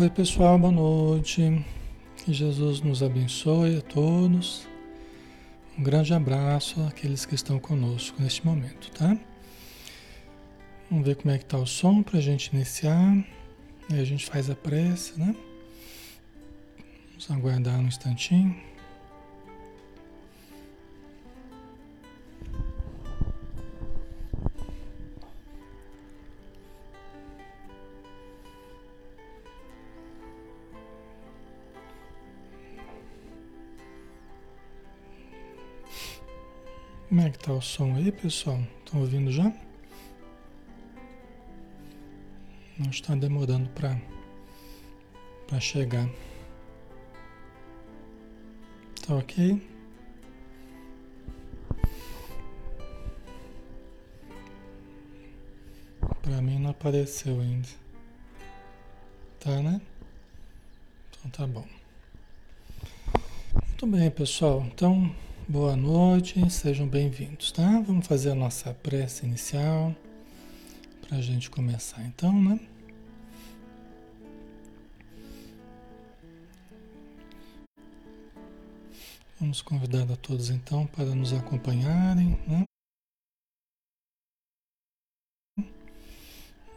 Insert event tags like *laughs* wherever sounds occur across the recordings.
Oi, pessoal, boa noite. Que Jesus nos abençoe a todos. Um grande abraço àqueles que estão conosco neste momento, tá? Vamos ver como é que tá o som para a gente iniciar. Aí a gente faz a prece, né? Vamos aguardar um instantinho. Como é que tá o som aí, pessoal? Estão ouvindo já? Não está demorando para para chegar. Tá ok? Para mim não apareceu ainda. Tá, né? Então tá bom. Muito bem, pessoal. Então Boa noite, sejam bem-vindos, tá? Vamos fazer a nossa prece inicial para a gente começar então, né? Vamos convidar a todos então para nos acompanharem, né?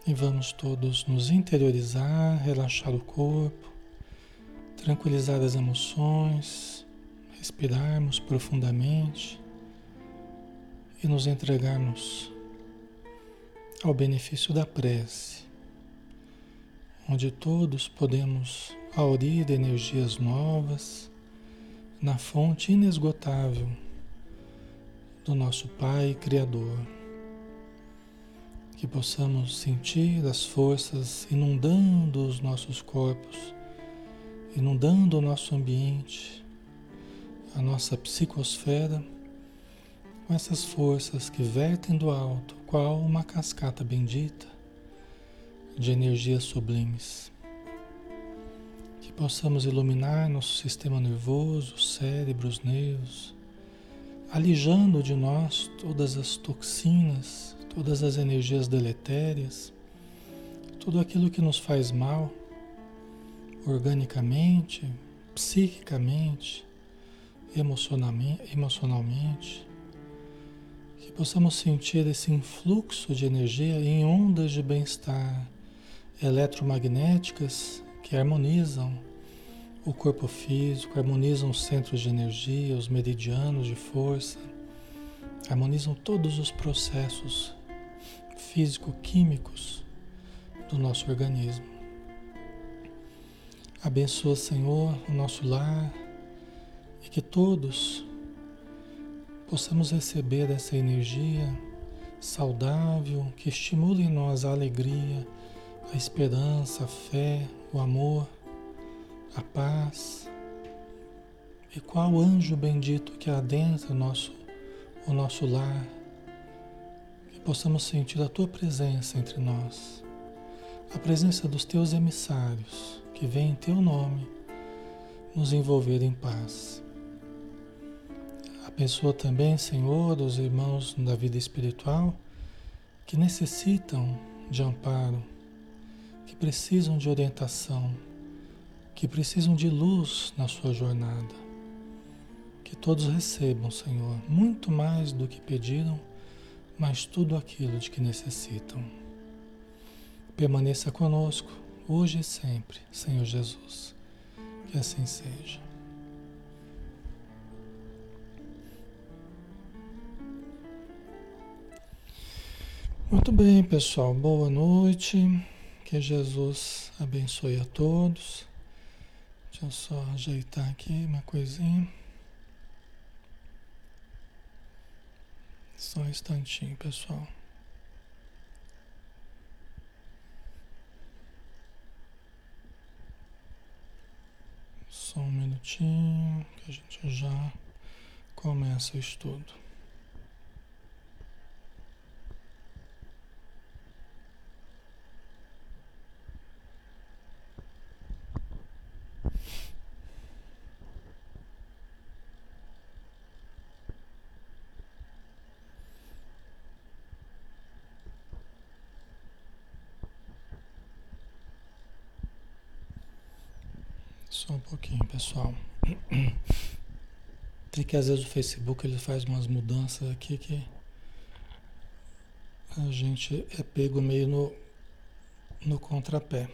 E vamos todos nos interiorizar, relaxar o corpo, tranquilizar as emoções respirarmos profundamente e nos entregarmos ao benefício da prece, onde todos podemos aurir energias novas na fonte inesgotável do nosso Pai Criador. Que possamos sentir as forças inundando os nossos corpos, inundando o nosso ambiente a nossa psicosfera com essas forças que vertem do alto, qual uma cascata bendita de energias sublimes. Que possamos iluminar nosso sistema nervoso, cérebro, os nervos, alijando de nós todas as toxinas, todas as energias deletérias, tudo aquilo que nos faz mal, organicamente, psiquicamente, emocionalmente, que possamos sentir esse influxo de energia em ondas de bem-estar eletromagnéticas que harmonizam o corpo físico, harmonizam os centros de energia, os meridianos de força, harmonizam todos os processos físico-químicos do nosso organismo. Abençoa, Senhor, o nosso lar, e que todos possamos receber essa energia saudável que estimule em nós a alegria, a esperança, a fé, o amor, a paz. E qual anjo bendito que adentra o nosso, o nosso lar, que possamos sentir a tua presença entre nós, a presença dos teus emissários que vêm em teu nome nos envolver em paz. Abençoa também, Senhor, os irmãos da vida espiritual que necessitam de amparo, que precisam de orientação, que precisam de luz na sua jornada. Que todos recebam, Senhor, muito mais do que pediram, mas tudo aquilo de que necessitam. Permaneça conosco, hoje e sempre, Senhor Jesus. Que assim seja. Muito bem, pessoal. Boa noite. Que Jesus abençoe a todos. Deixa eu só ajeitar aqui uma coisinha. Só um instantinho, pessoal. Só um minutinho que a gente já começa o estudo. Que às vezes o Facebook ele faz umas mudanças aqui que a gente é pego meio no, no contrapé.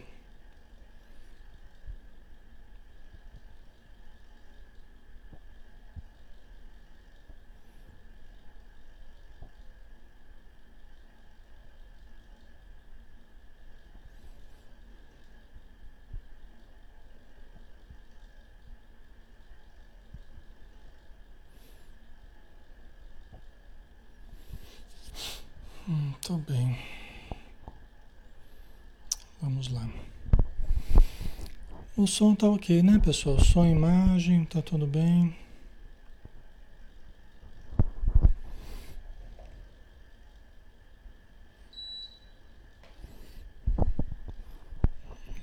Muito bem. Vamos lá. O som tá ok, né, pessoal? Som, imagem, tá tudo bem.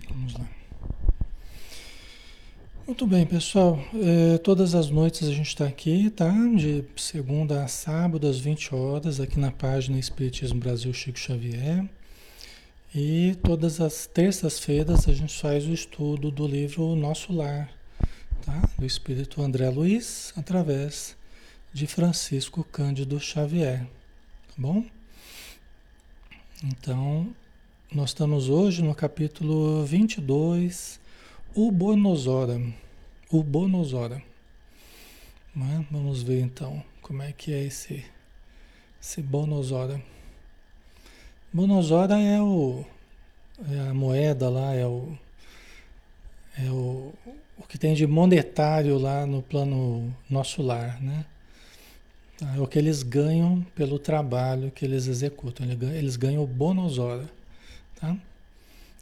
Vamos lá. Muito bem, pessoal. É, todas as noites a gente está aqui, tá? De segunda a sábado, às 20 horas, aqui na página Espiritismo Brasil Chico Xavier. E todas as terças-feiras a gente faz o estudo do livro Nosso Lar, tá? Do Espírito André Luiz, através de Francisco Cândido Xavier, tá bom? Então, nós estamos hoje no capítulo 22 o Bonosora. O Bonosora. Né? Vamos ver então como é que é esse, esse Bonosora. Bonosora é, o, é a moeda lá, é o, é o, o que tem de monetário lá no plano nosso lar, né? É o que eles ganham pelo trabalho que eles executam. Eles ganham o Bonosora, tá?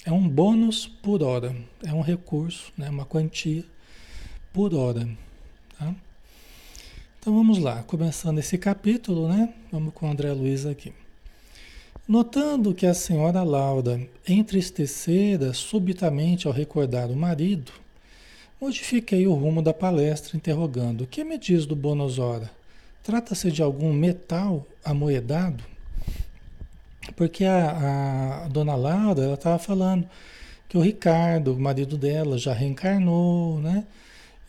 É um bônus por hora, é um recurso, né, uma quantia por hora. Tá? Então vamos lá, começando esse capítulo, né? Vamos com o André Luiz aqui. Notando que a senhora Laura entristecera subitamente ao recordar o marido, modifiquei o rumo da palestra, interrogando: O que me diz do Bonosora? Trata-se de algum metal amoedado? Porque a, a dona Laura, ela estava falando que o Ricardo, o marido dela, já reencarnou, né?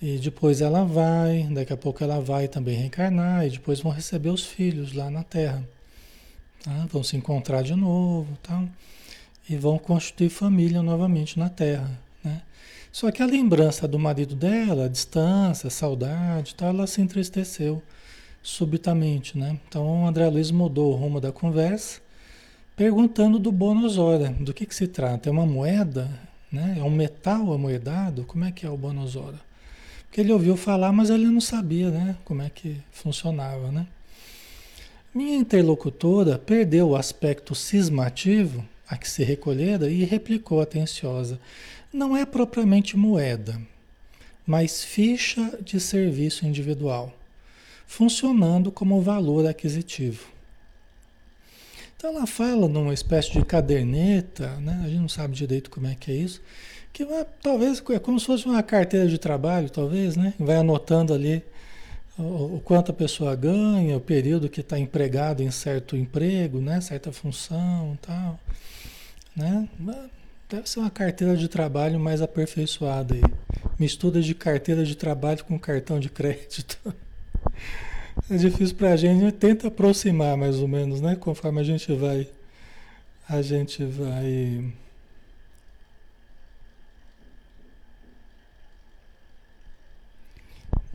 E depois ela vai, daqui a pouco ela vai também reencarnar, e depois vão receber os filhos lá na Terra. Tá? Vão se encontrar de novo, tá? e vão constituir família novamente na Terra. Né? Só que a lembrança do marido dela, a distância, a saudade, tá? ela se entristeceu subitamente. Né? Então o André Luiz mudou o rumo da conversa perguntando do bônus hora. Do que, que se trata? É uma moeda? Né? É um metal amoedado? Como é que é o bônus hora? Porque ele ouviu falar, mas ele não sabia né? como é que funcionava. Né? Minha interlocutora perdeu o aspecto cismativo a que se recolhera e replicou atenciosa. Não é propriamente moeda, mas ficha de serviço individual, funcionando como valor aquisitivo. Então ela fala numa espécie de caderneta, né? a gente não sabe direito como é que é isso, que vai, talvez é como se fosse uma carteira de trabalho, talvez, né? Vai anotando ali o, quanto a pessoa ganha, o período que está empregado em certo emprego, né? Certa função tal, né? Deve ser uma carteira de trabalho mais aperfeiçoada aí. Mistura de carteira de trabalho com cartão de crédito. *laughs* É difícil para a gente tenta aproximar mais ou menos, né? Conforme a gente vai, a gente vai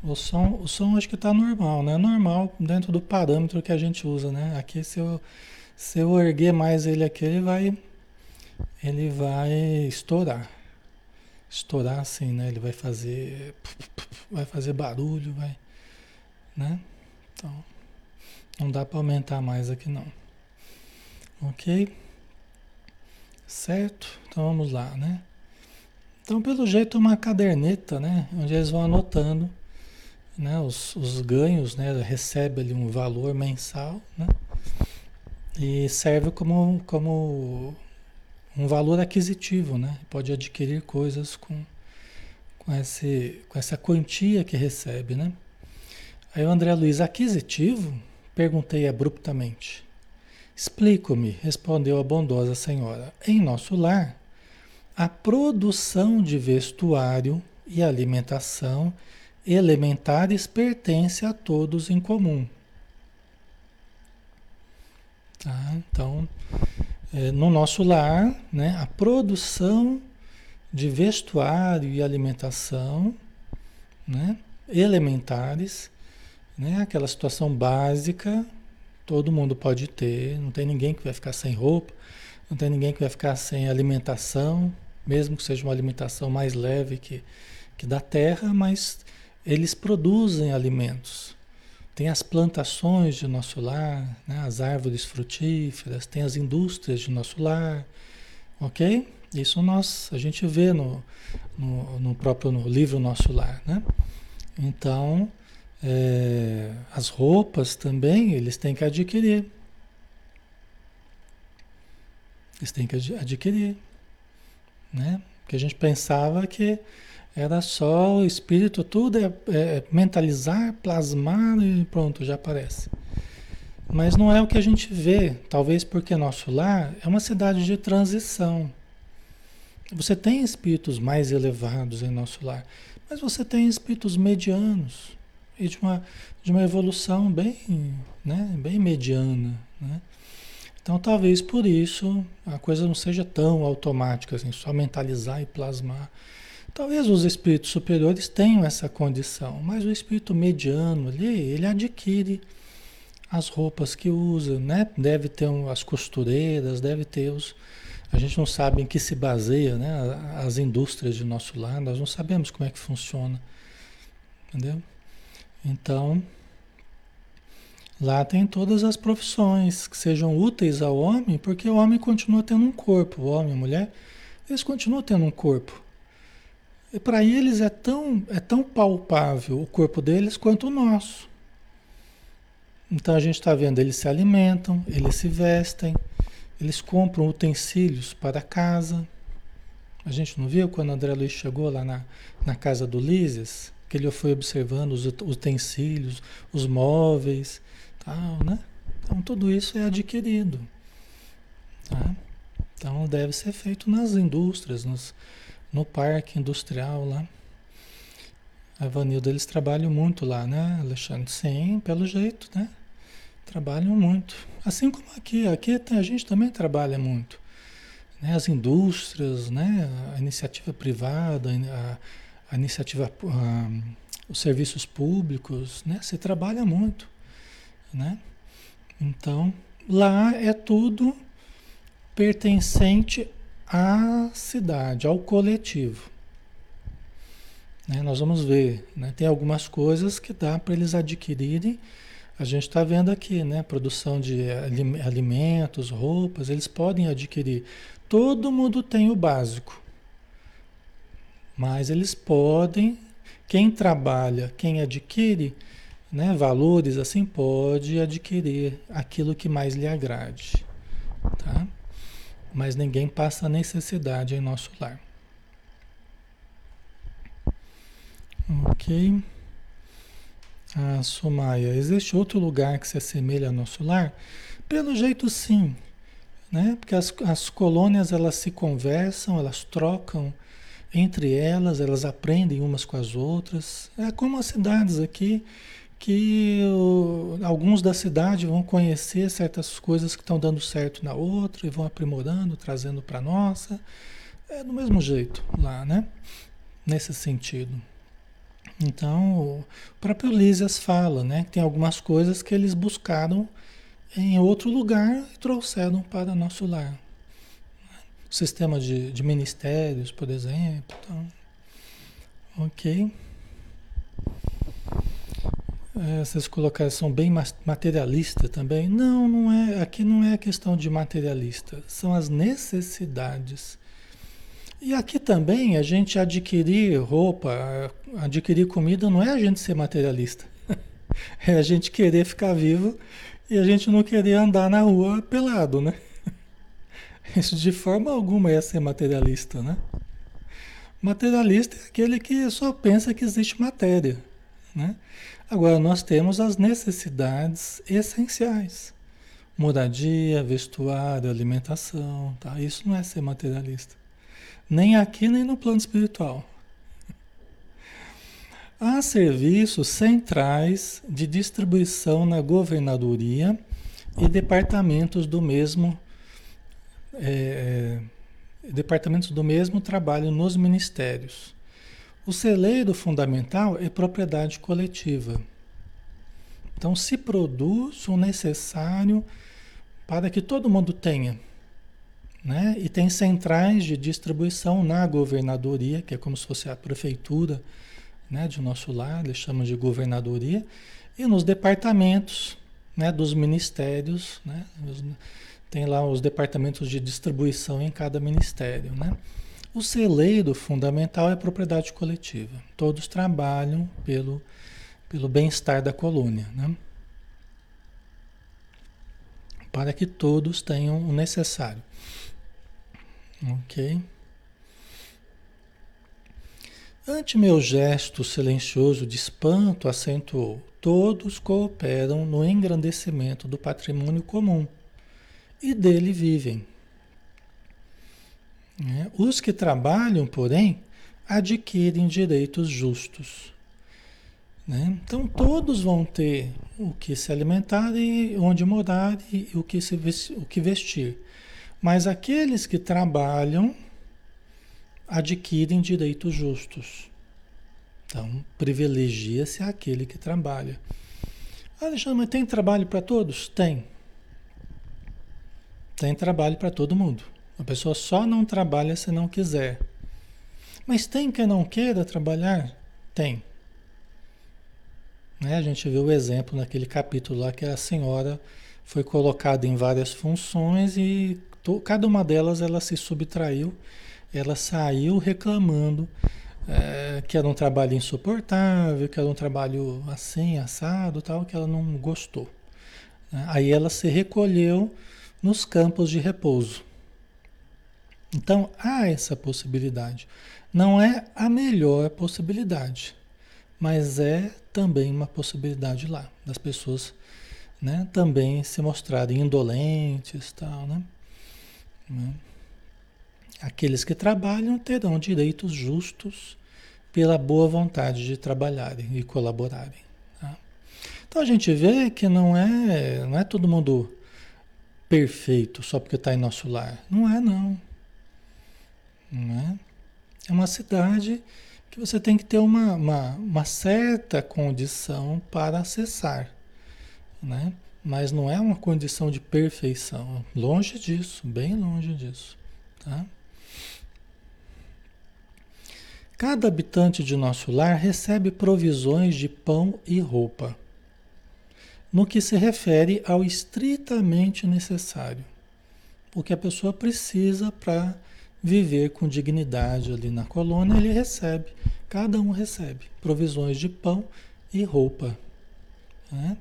O som, o som acho que está normal, né? Normal dentro do parâmetro que a gente usa, né? Aqui se eu, se eu erguer mais ele aqui, ele vai, ele vai estourar. Estourar assim, né? Ele vai fazer, vai fazer barulho, vai, né? Então, não dá para aumentar mais aqui não. Ok? Certo? Então vamos lá, né? Então, pelo jeito, uma caderneta, né? Onde eles vão anotando né? os, os ganhos, né? Recebe ali um valor mensal, né? E serve como, como um valor aquisitivo, né? Pode adquirir coisas com, com, esse, com essa quantia que recebe, né? Aí o André Luiz, aquisitivo? Perguntei abruptamente. Explico-me, respondeu a bondosa senhora. Em nosso lar, a produção de vestuário e alimentação elementares pertence a todos em comum. Tá? Então, é, no nosso lar, né, a produção de vestuário e alimentação né, elementares, né, aquela situação básica, todo mundo pode ter, não tem ninguém que vai ficar sem roupa, não tem ninguém que vai ficar sem alimentação, mesmo que seja uma alimentação mais leve que, que da terra, mas eles produzem alimentos. Tem as plantações de nosso lar, né? as árvores frutíferas, tem as indústrias de nosso lar, ok? Isso nós, a gente vê no, no, no próprio no livro Nosso Lar, né? Então, é, as roupas também eles têm que adquirir. Eles têm que adquirir, né? Porque a gente pensava que era só o espírito, tudo é, é mentalizar, plasmar e pronto, já aparece. Mas não é o que a gente vê, talvez porque nosso lar é uma cidade de transição. Você tem espíritos mais elevados em nosso lar, mas você tem espíritos medianos e de uma, de uma evolução bem, né, bem mediana. Né? Então talvez por isso a coisa não seja tão automática, assim, só mentalizar e plasmar. Talvez os espíritos superiores tenham essa condição, mas o espírito mediano ali, ele adquire as roupas que usa, né? Deve ter as costureiras, deve ter os. A gente não sabe em que se baseia, né? As indústrias de nosso lar, nós não sabemos como é que funciona, entendeu? Então, lá tem todas as profissões que sejam úteis ao homem, porque o homem continua tendo um corpo, o homem e a mulher, eles continuam tendo um corpo. E para eles é tão, é tão palpável o corpo deles quanto o nosso. Então a gente está vendo, eles se alimentam, eles se vestem, eles compram utensílios para casa. A gente não viu quando André Luiz chegou lá na, na casa do Lises, que ele foi observando os utensílios, os móveis, tal, né? Então tudo isso é adquirido. Tá? Então deve ser feito nas indústrias, nos, no parque industrial lá. A Vanilda, eles trabalham muito lá, né, Alexandre? Sim, pelo jeito, né? Trabalham muito. Assim como aqui, aqui a gente também trabalha muito. Né? As indústrias, né? a iniciativa privada, a, a iniciativa, a, os serviços públicos, né? Se trabalha muito, né? Então, lá é tudo pertencente à cidade, ao coletivo. Né? Nós vamos ver, né? tem algumas coisas que dá para eles adquirirem. A gente está vendo aqui, né? Produção de alimentos, roupas, eles podem adquirir. Todo mundo tem o básico. Mas eles podem, quem trabalha, quem adquire, né, valores assim, pode adquirir aquilo que mais lhe agrade. Tá? Mas ninguém passa necessidade em nosso lar. Ok. Ah, Sumaya, existe outro lugar que se assemelha ao nosso lar? Pelo jeito sim, né? Porque as, as colônias elas se conversam, elas trocam entre elas, elas aprendem umas com as outras. É como as cidades aqui, que o, alguns da cidade vão conhecer certas coisas que estão dando certo na outra e vão aprimorando, trazendo para nossa. É do mesmo jeito lá, né? Nesse sentido. Então, o próprio Lísias fala, né? Que tem algumas coisas que eles buscaram em outro lugar e trouxeram para nosso lar. O sistema de, de ministérios, por exemplo. Então, ok. É, essas colocações são bem materialistas também. Não, não é. Aqui não é questão de materialista, são as necessidades. E aqui também a gente adquirir roupa, adquirir comida, não é a gente ser materialista. *laughs* É a gente querer ficar vivo e a gente não querer andar na rua pelado, né? *laughs* Isso de forma alguma é ser materialista, né? Materialista é aquele que só pensa que existe matéria, né? Agora, nós temos as necessidades essenciais: moradia, vestuário, alimentação. Tá? Isso não é ser materialista. Nem aqui, nem no plano espiritual. Há serviços centrais de distribuição na governadoria e departamentos do mesmo é, departamentos do mesmo trabalho nos ministérios. O celeiro fundamental é propriedade coletiva. Então se produz o necessário para que todo mundo tenha. Né? E tem centrais de distribuição na governadoria, que é como se fosse a prefeitura né, de nosso lar, eles chamam de governadoria, e nos departamentos né, dos ministérios, né, tem lá os departamentos de distribuição em cada ministério. Né? O celeiro fundamental é propriedade coletiva, todos trabalham pelo, pelo bem-estar da colônia. Né? Para que todos tenham o necessário. Ok? Ante meu gesto silencioso de espanto, acentuou: todos cooperam no engrandecimento do patrimônio comum e dele vivem. É, os que trabalham, porém, adquirem direitos justos. Né? Então, todos vão ter o que se alimentar e onde morar e o que, se o que vestir. Mas aqueles que trabalham adquirem direitos justos. Então, privilegia-se aquele que trabalha. Alexandre, mas tem trabalho para todos? Tem. Tem trabalho para todo mundo. A pessoa só não trabalha se não quiser. Mas tem quem não queira trabalhar? Tem. Né? A gente viu o exemplo naquele capítulo lá que a senhora foi colocada em várias funções e cada uma delas ela se subtraiu, ela saiu reclamando é, que era um trabalho insuportável, que era um trabalho assim, assado, tal, que ela não gostou. Né? Aí ela se recolheu nos campos de repouso. Então há essa possibilidade. Não é a melhor possibilidade, mas é também uma possibilidade lá das pessoas, né, também se mostrarem indolentes, tal, né? Né? Aqueles que trabalham terão direitos justos pela boa vontade de trabalharem e colaborarem. Tá? Então a gente vê que não é, não é todo mundo perfeito só porque está em nosso lar. Não é, não. Não é? É uma cidade que você tem que ter uma, uma, uma certa condição para acessar. Né? Mas não é uma condição de perfeição. Longe disso, bem longe disso. Tá? Cada habitante de nosso lar recebe provisões de pão e roupa, no que se refere ao estritamente necessário, o que a pessoa precisa para viver com dignidade ali na colônia, ele recebe, cada um recebe provisões de pão e roupa. Né?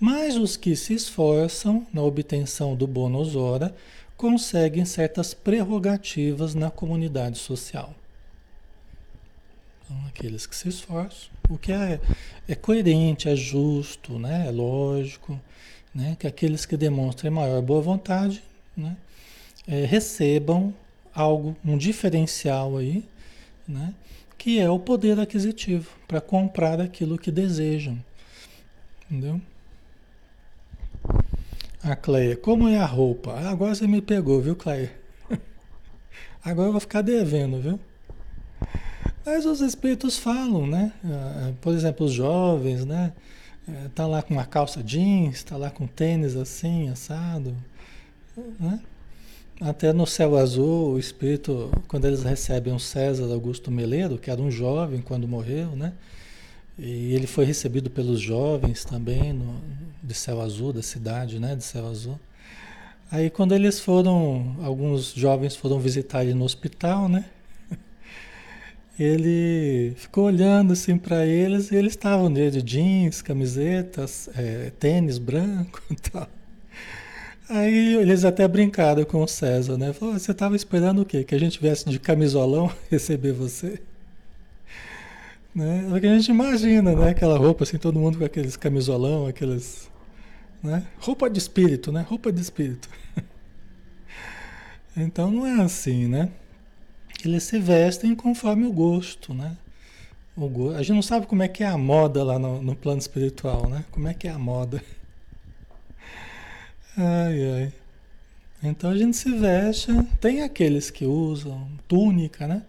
Mas os que se esforçam na obtenção do bônus hora conseguem certas prerrogativas na comunidade social. Então, aqueles que se esforçam, o que é, é coerente, é justo, né? é lógico, né? que aqueles que demonstrem maior boa vontade né? É, recebam algo, um diferencial aí, né? que é o poder aquisitivo para comprar aquilo que desejam. Entendeu? A Cleia, como é a roupa? Ah, agora você me pegou, viu, Cleia? *laughs* Agora eu vou ficar devendo, viu? Mas os espíritos falam, né? Ah, por exemplo, os jovens, né? É, tá lá com uma calça jeans, tá lá com tênis assim, assado, né? Até no céu azul, o espírito, quando eles recebem o César Augusto Meleiro, que era um jovem quando morreu, né? E ele foi recebido pelos jovens também no, de Céu Azul, da cidade, né, de Céu Azul. Aí quando eles foram, alguns jovens foram visitar ele no hospital, né? *laughs* Ele ficou olhando assim para eles e eles estavam de jeans, camisetas, é, tênis branco *laughs* e tal. Aí eles até brincaram com o César, né? Falou, você estava esperando o quê? Que a gente viesse de camisolão *laughs* receber você? Né? É o que a gente imagina, né? Aquela roupa assim, todo mundo com aqueles camisolão, aqueles. Né? Roupa de espírito, né? Roupa de espírito. *laughs* então não é assim, né? Eles se vestem conforme o gosto, né? O, a gente não sabe como é que é a moda lá no, no plano espiritual, né? Como é que é a moda. *laughs* Ai, ai. Então a gente se veste, tem aqueles que usam túnica, né?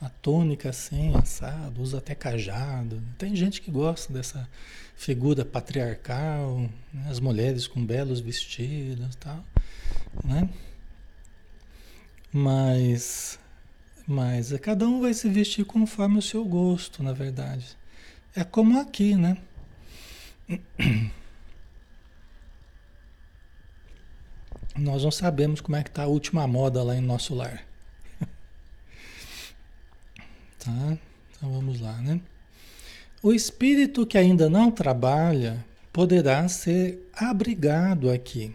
A túnica assim, assado, usa até cajado. Tem gente que gosta dessa figura patriarcal, né? as mulheres com belos vestidos e tal, né? Mas, mas cada um vai se vestir conforme o seu gosto, na verdade. É como aqui, né? *clears throat* Nós não sabemos como é que está a última moda lá em nosso lar. *laughs* tá? Então vamos lá, né? O espírito que ainda não trabalha poderá ser abrigado aqui.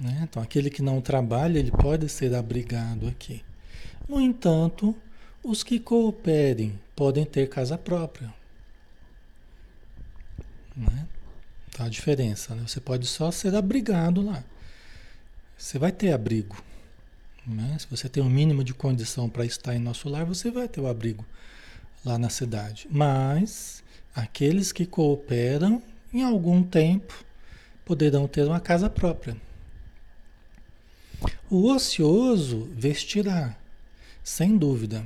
Né? Então, aquele que não trabalha, ele pode ser abrigado aqui. No entanto, os que cooperem podem ter casa própria. Né? Tá a diferença, né? Você pode só ser abrigado lá. Você vai ter abrigo. Né? Se você tem um mínimo de condição para estar em nosso lar, você vai ter o abrigo lá na cidade. Mas aqueles que cooperam, em algum tempo, poderão ter uma casa própria. O ocioso vestirá, sem dúvida.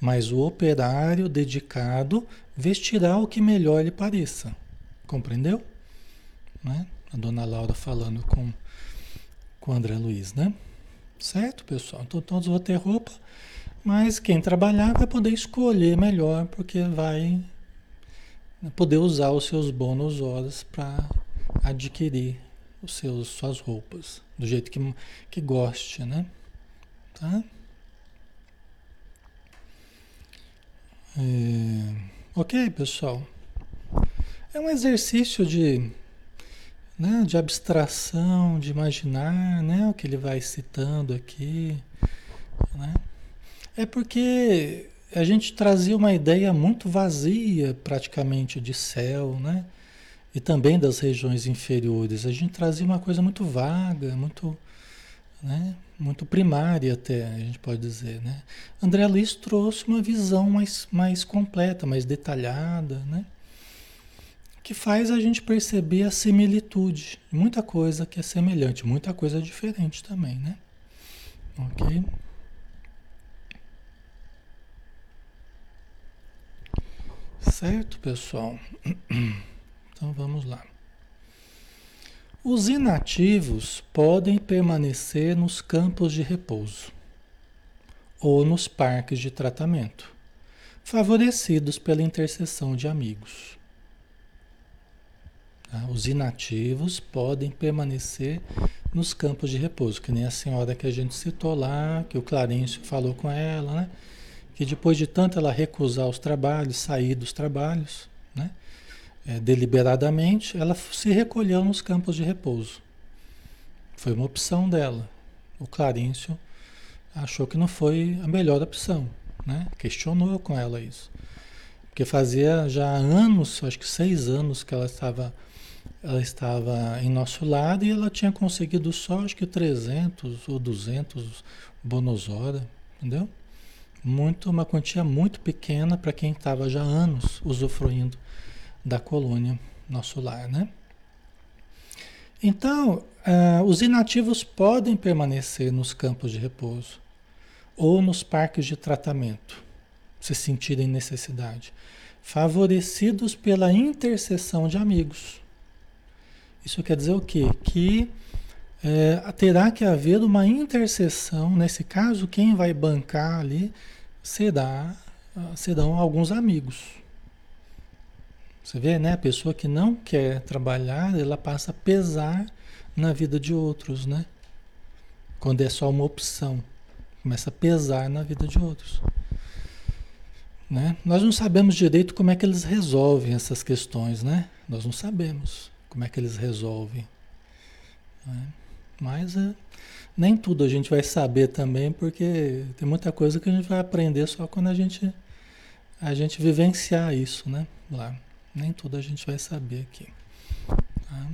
Mas o operário dedicado vestirá o que melhor lhe pareça. Compreendeu? Né? A dona Laura falando com, com o André Luiz, né? Certo, pessoal? Então todos vão ter roupa, mas quem trabalhar vai poder escolher melhor, porque vai poder usar os seus bônus horas para adquirir os seus, suas roupas, do jeito que, que goste, né? Tá? É, ok, pessoal? É um exercício de, né, de abstração, de imaginar né, o que ele vai citando aqui. Né? É porque a gente trazia uma ideia muito vazia, praticamente, de céu, né? E também das regiões inferiores. A gente trazia uma coisa muito vaga, muito, né? muito primária até, a gente pode dizer, né? André Luiz trouxe uma visão mais, mais completa, mais detalhada, né? Que faz a gente perceber a similitude. Muita coisa que é semelhante, muita coisa diferente também, né? Ok? Certo, pessoal? *clears throat* Então vamos lá. Os inativos podem permanecer nos campos de repouso ou nos parques de tratamento, favorecidos pela intercessão de amigos. Tá? Os inativos podem permanecer nos campos de repouso, que nem a senhora que a gente citou lá, que o Clarencio falou com ela, né? que depois de tanto ela recusar os trabalhos, sair dos trabalhos, né? É, deliberadamente, ela se recolheu nos campos de repouso. Foi uma opção dela. O Clarencio achou que não foi a melhor opção, né? questionou com ela isso. Porque fazia já anos, acho que seis anos que ela estava ela estava em nosso lado e ela tinha conseguido só acho que 300 ou 200 bônus hora, entendeu? Muito, uma quantia muito pequena para quem estava já anos usufruindo da colônia, nosso lar, né? Então, uh, os inativos podem permanecer nos campos de repouso ou nos parques de tratamento, se sentirem necessidade, favorecidos pela intercessão de amigos. Isso quer dizer o quê? Que é, terá que haver uma intercessão, nesse caso, quem vai bancar ali será, serão alguns amigos. Você vê, né? A pessoa que não quer trabalhar, ela passa a pesar na vida de outros, né? Quando é só uma opção, começa a pesar na vida de outros. Né? Nós não sabemos direito como é que eles resolvem essas questões, né? Nós não sabemos como é que eles resolvem. Né? Mas é, nem tudo a gente vai saber também, porque tem muita coisa que a gente vai aprender só quando a gente, a gente vivenciar isso, né? Lá. Nem tudo a gente vai saber aqui. Tá?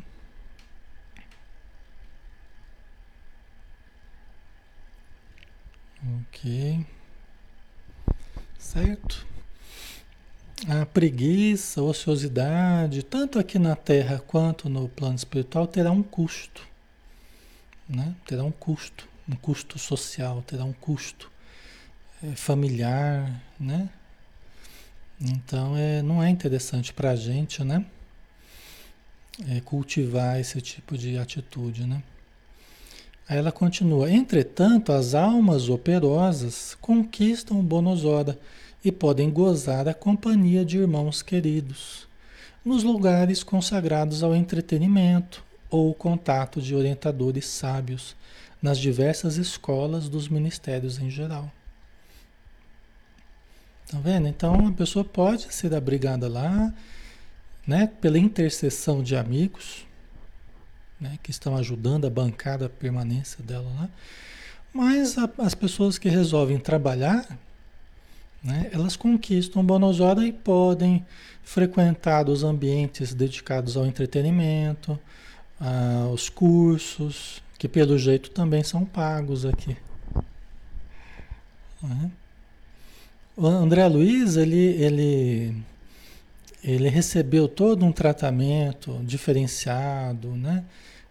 Ok. certo? A preguiça, a ociosidade, tanto aqui na Terra quanto no plano espiritual, terá um custo. Né? Terá um custo, um custo social, terá um custo é, familiar, né? Então é, não é interessante para a gente, né? É, cultivar esse tipo de atitude, né? Aí ela continua: entretanto, as almas operosas conquistam o Bonosora e podem gozar a companhia de irmãos queridos nos lugares consagrados ao entretenimento ou o contato de orientadores sábios nas diversas escolas dos ministérios em geral. Tá vendo? Então a pessoa pode ser abrigada lá, né, pela intercessão de amigos, né, que estão ajudando a bancar a permanência dela lá. Mas a, as pessoas que resolvem trabalhar, né, elas conquistam Bonosora e podem frequentar os ambientes dedicados ao entretenimento, aos cursos, que pelo jeito também são pagos aqui. Né? O André Luiz, ele, ele, ele recebeu todo um tratamento diferenciado, né?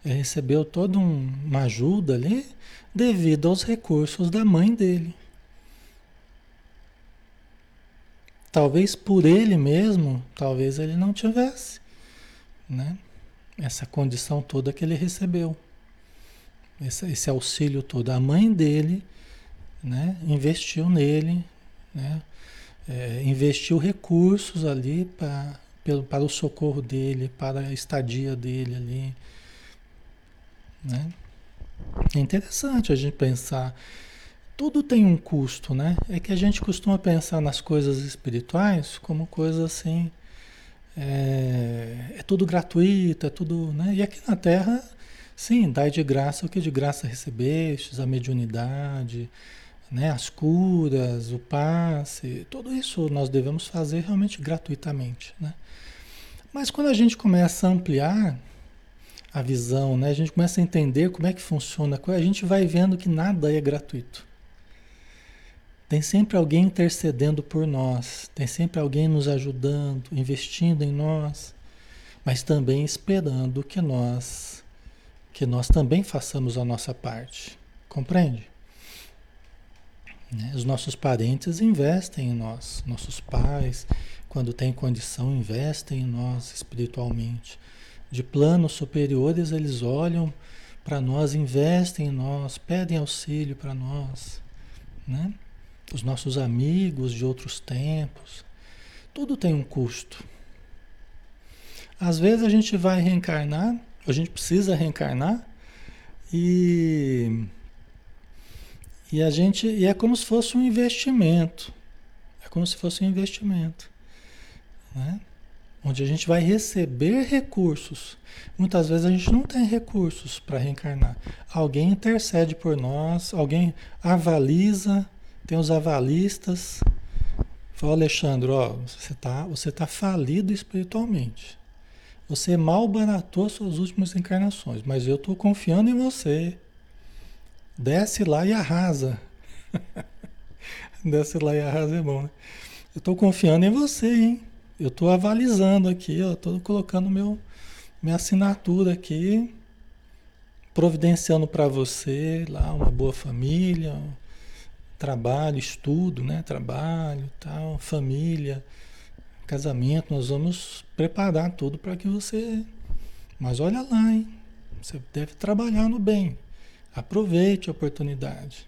Ele recebeu toda um, uma ajuda ali devido aos recursos da mãe dele. Talvez por ele mesmo, talvez ele não tivesse, né? Essa condição toda que ele recebeu. Esse, esse auxílio todo. A mãe dele, né, investiu nele, né? É, investiu recursos ali para, para o socorro dele, para a estadia dele ali. Né? É interessante a gente pensar. Tudo tem um custo, né? É que a gente costuma pensar nas coisas espirituais como coisa assim. É, é tudo gratuito, é tudo. Né? E aqui na Terra, sim, dai de graça o que de graça recebestes, a mediunidade né, as curas, o passe, tudo isso nós devemos fazer realmente gratuitamente. Né? Mas quando a gente começa a ampliar a visão, né, a gente começa a entender como é que funciona, a gente vai vendo que nada é gratuito. Tem sempre alguém intercedendo por nós, tem sempre alguém nos ajudando, investindo em nós, mas também esperando que nós que nós também façamos a nossa parte. Compreende? Né? Os nossos parentes investem em nós, nossos pais, quando têm condição, investem em nós espiritualmente. De planos superiores, eles olham para nós, investem em nós, pedem auxílio para nós. Né? Os nossos amigos de outros tempos. Tudo tem um custo. Às vezes a gente vai reencarnar, a gente precisa reencarnar e e a gente, e é como se fosse um investimento. É como se fosse um investimento. Né? Onde a gente vai receber recursos. Muitas vezes a gente não tem recursos para reencarnar. Alguém intercede por nós, alguém avaliza, tem os avalistas. Fala, Alexandre, ó, você está você tá falido espiritualmente. Você mal baratou suas últimas encarnações, mas eu estou confiando em você. Desce lá e arrasa. *laughs* Desce lá e arrasa é bom, né? Eu estou confiando em você, hein? Eu estou avalizando aqui, eu estou colocando meu, minha assinatura aqui, providenciando para você lá uma boa família, trabalho, estudo, né? Trabalho, tal, família, casamento. Nós vamos preparar tudo para que você. Mas olha lá, hein? Você deve trabalhar no bem. Aproveite a oportunidade.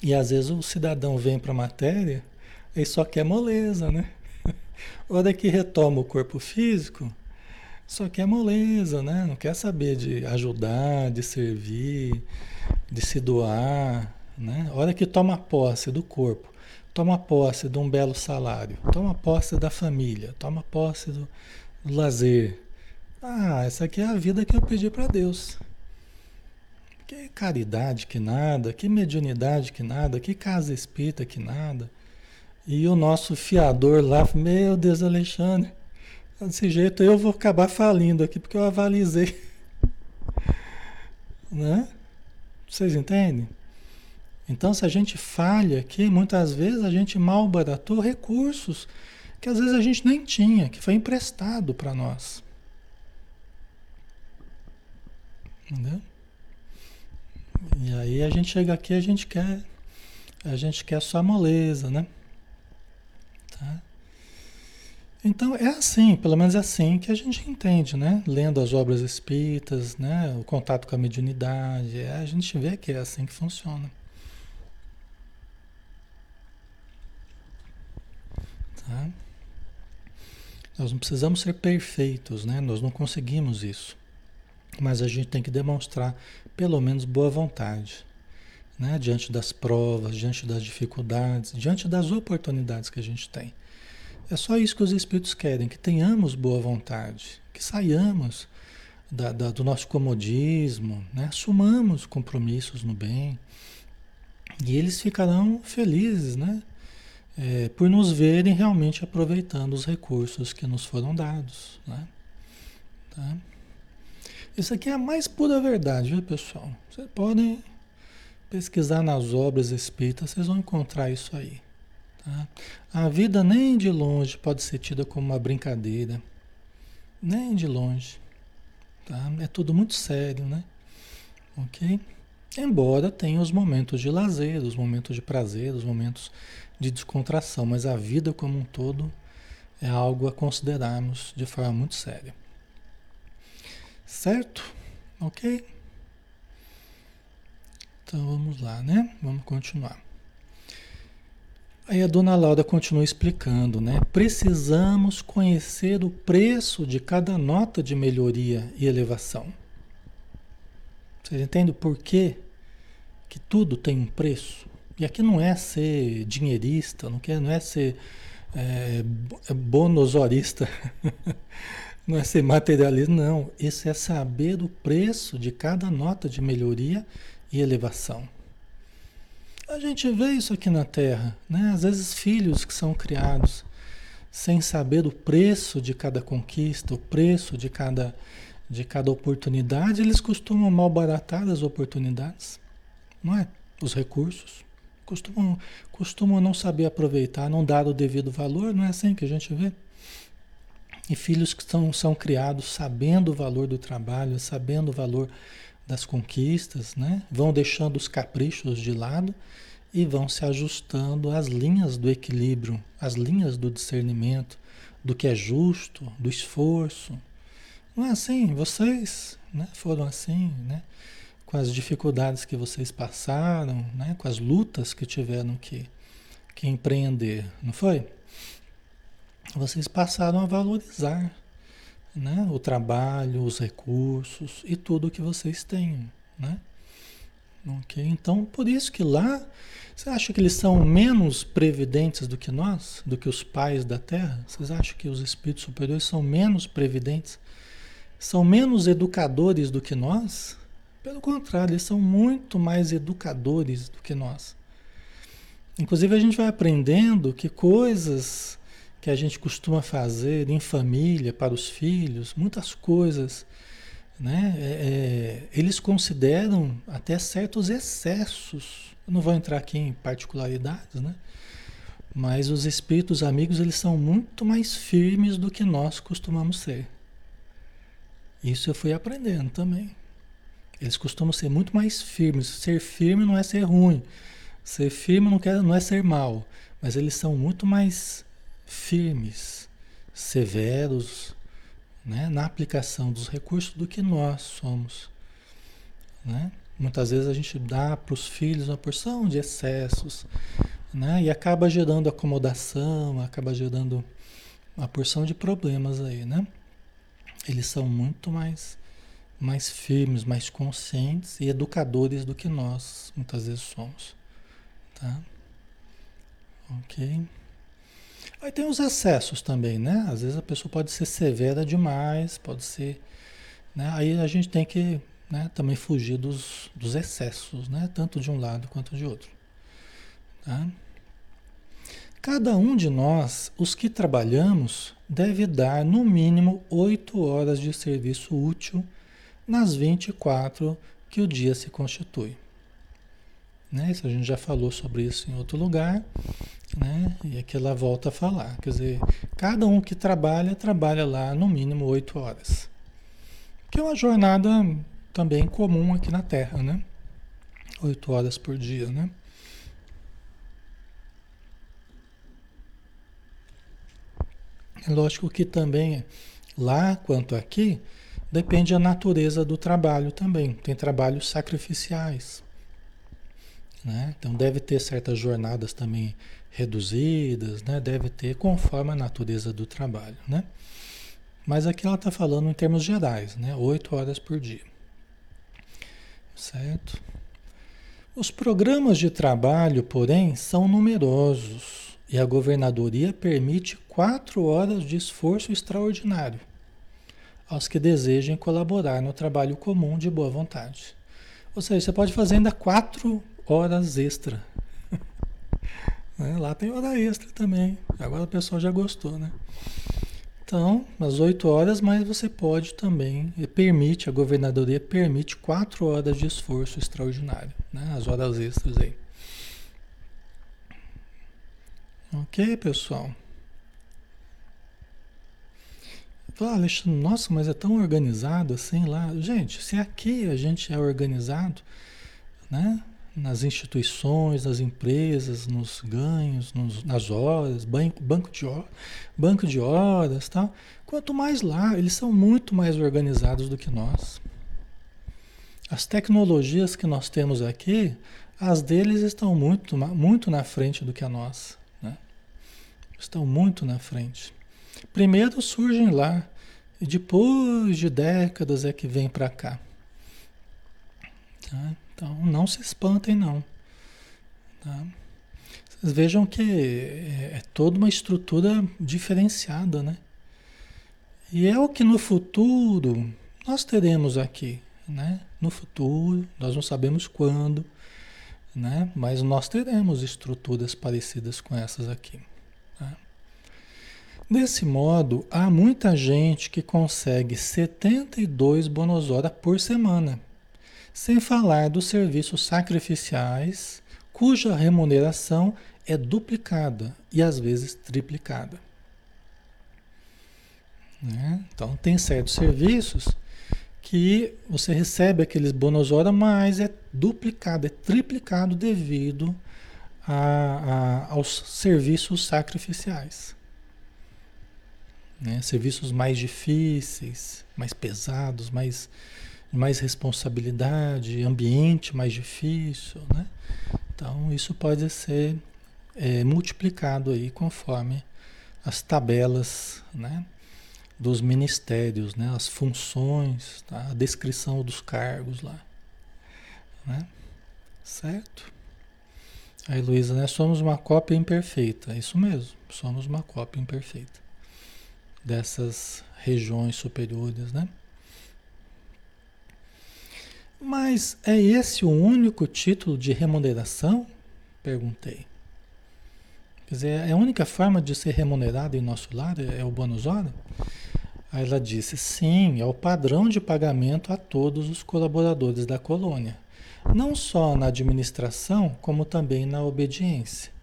E às vezes o cidadão vem para a matéria e só quer moleza, né? *laughs* Hora que retoma o corpo físico, só quer moleza, né? Não quer saber de ajudar, de servir, de se doar, né? Hora que toma posse do corpo, toma posse de um belo salário, toma posse da família, toma posse do, do lazer. Ah, essa aqui é a vida que eu pedi para Deus. Que caridade que nada, que mediunidade que nada, que casa espírita que nada. E o nosso fiador lá, meu Deus, Alexandre, desse jeito eu vou acabar falindo aqui, porque eu avalizei. *laughs* né? Vocês entendem? Então, se a gente falha aqui, muitas vezes a gente mal baratou recursos que às vezes a gente nem tinha, que foi emprestado para nós. Entendeu? E aí a gente chega aqui, a gente quer, a gente quer só moleza, né? Tá? Então é assim, pelo menos é assim que a gente entende, né? Lendo as obras espíritas, né? O contato com a mediunidade, é, a gente vê que é assim que funciona. Tá? Nós não precisamos ser perfeitos, né? Nós não conseguimos isso. Mas a gente tem que demonstrar pelo menos boa vontade, né? Diante das provas, diante das dificuldades, diante das oportunidades que a gente tem. É só isso que os Espíritos querem, que tenhamos boa vontade, que saiamos da, da, do nosso comodismo, né? assumamos compromissos no bem. E eles ficarão felizes, né? É, por nos verem realmente aproveitando os recursos que nos foram dados. Né? Tá? Isso aqui é a mais pura verdade, viu, pessoal? Vocês podem pesquisar nas obras espíritas, vocês vão encontrar isso aí. Tá? A vida nem de longe pode ser tida como uma brincadeira. Nem de longe. Tá? É tudo muito sério, né? Ok? Embora tenha os momentos de lazer, os momentos de prazer, os momentos de descontração, mas a vida como um todo é algo a considerarmos de forma muito séria. Certo? Ok? Então vamos lá, né? Vamos continuar. Aí a dona Laura continua explicando, né? Precisamos conhecer o preço de cada nota de melhoria e elevação. Vocês entendem por quê? Que tudo tem um preço. E aqui não é ser dinheirista, não, quer, não é ser é, bonosorista, *laughs* não é ser materialista, não. Isso é saber o preço de cada nota de melhoria e elevação. A gente vê isso aqui na Terra, né? Às vezes filhos que são criados sem saber o preço de cada conquista, o preço de cada, de cada oportunidade, eles costumam malbaratar as oportunidades, não é? Os recursos. Costumam, costumam não saber aproveitar, não dar o devido valor, não é assim que a gente vê? E filhos que são, são criados sabendo o valor do trabalho, sabendo o valor das conquistas, né? vão deixando os caprichos de lado e vão se ajustando às linhas do equilíbrio, às linhas do discernimento, do que é justo, do esforço. Não é assim? Vocês né, foram assim, né? Com as dificuldades que vocês passaram, né, com as lutas que tiveram que, que empreender, não foi? Vocês passaram a valorizar né? o trabalho, os recursos e tudo que vocês têm. Né? Ok? Então, por isso que lá, você acha que eles são menos previdentes do que nós, do que os pais da Terra? Vocês acham que os espíritos superiores são menos previdentes? São menos educadores do que nós? Pelo contrário, eles são muito mais educadores do que nós. Inclusive, a gente vai aprendendo que coisas que a gente costuma fazer em família, para os filhos, muitas coisas, né? É, é, eles consideram até certos excessos. Eu não vou entrar aqui em particularidades, né? Mas os espíritos amigos, eles são muito mais firmes do que nós costumamos ser. Isso eu fui aprendendo também. Eles costumam ser muito mais firmes. Ser firme não é ser ruim. Ser firme não, quer, não é ser mal. Mas eles são muito mais firmes, severos né, na aplicação dos recursos do que nós somos. Né? Muitas vezes a gente dá para os filhos uma porção de excessos né, e acaba gerando acomodação, acaba gerando uma porção de problemas aí. Né? Eles são muito mais, mais firmes, mais conscientes e educadores do que nós muitas vezes somos. Tá? Ok? Aí tem os excessos também, né? Às vezes a pessoa pode ser severa demais, pode ser. Né? Aí a gente tem que né, também fugir dos, dos excessos, né? Tanto de um lado quanto de outro. Tá? Cada um de nós, os que trabalhamos, deve dar no mínimo oito horas de serviço útil nas 24 que o dia se constitui. Né? Isso a gente já falou sobre isso em outro lugar, né? E aqui ela volta a falar. Quer dizer, cada um que trabalha, trabalha lá no mínimo oito horas. Que é uma jornada também comum aqui na Terra, né? Oito horas por dia, né? É lógico que também lá quanto aqui depende da natureza do trabalho também. Tem trabalhos sacrificiais. Né? Então deve ter certas jornadas também reduzidas, né? deve ter conforme a natureza do trabalho. Né? Mas aqui ela está falando em termos gerais, né? oito horas por dia. Certo? Os programas de trabalho, porém, são numerosos e a governadoria permite quatro horas de esforço extraordinário aos que desejem colaborar no trabalho comum de boa vontade. Ou seja, você pode fazer ainda quatro horas extra. *laughs* né? Lá tem hora extra também. Agora o pessoal já gostou, né? Então, às oito horas, mas você pode também, permite, a governadoria permite quatro horas de esforço extraordinário, né? As horas extras aí. Ok, pessoal? Fala, Alexandre, nossa, mas é tão organizado assim lá. Gente, se aqui a gente é organizado, né? Nas instituições, nas empresas, nos ganhos, nos, nas horas, banco, banco, de horas, banco de horas, tal. Quanto mais lá, eles são muito mais organizados do que nós. As tecnologias que nós temos aqui, as deles estão muito, muito na frente do que a nossa. Né? Estão muito na frente. Primeiro surgem lá e depois de décadas é que vem para cá. Tá? Então não se espantem não. Tá? Vocês vejam que é, é toda uma estrutura diferenciada, né? E é o que no futuro nós teremos aqui, né? No futuro, nós não sabemos quando, né? Mas nós teremos estruturas parecidas com essas aqui. Desse modo, há muita gente que consegue 72 bonosora por semana, sem falar dos serviços sacrificiais, cuja remuneração é duplicada e às vezes triplicada. Né? Então, tem certos serviços que você recebe aqueles bonosora, mas é duplicado, é triplicado devido a, a, aos serviços sacrificiais né? serviços mais difíceis, mais pesados, mais, mais responsabilidade, ambiente mais difícil. Né? Então, isso pode ser é, multiplicado aí conforme as tabelas né? dos ministérios, né? as funções, tá? a descrição dos cargos lá. Né? Certo? Aí, Luísa, né? Somos uma cópia imperfeita. É isso mesmo, somos uma cópia imperfeita dessas regiões superiores, né? Mas é esse o único título de remuneração? Perguntei. Quer dizer, é a única forma de ser remunerado em nosso lar é, é o bônus hora? Aí ela disse: sim, é o padrão de pagamento a todos os colaboradores da colônia, não só na administração, como também na obediência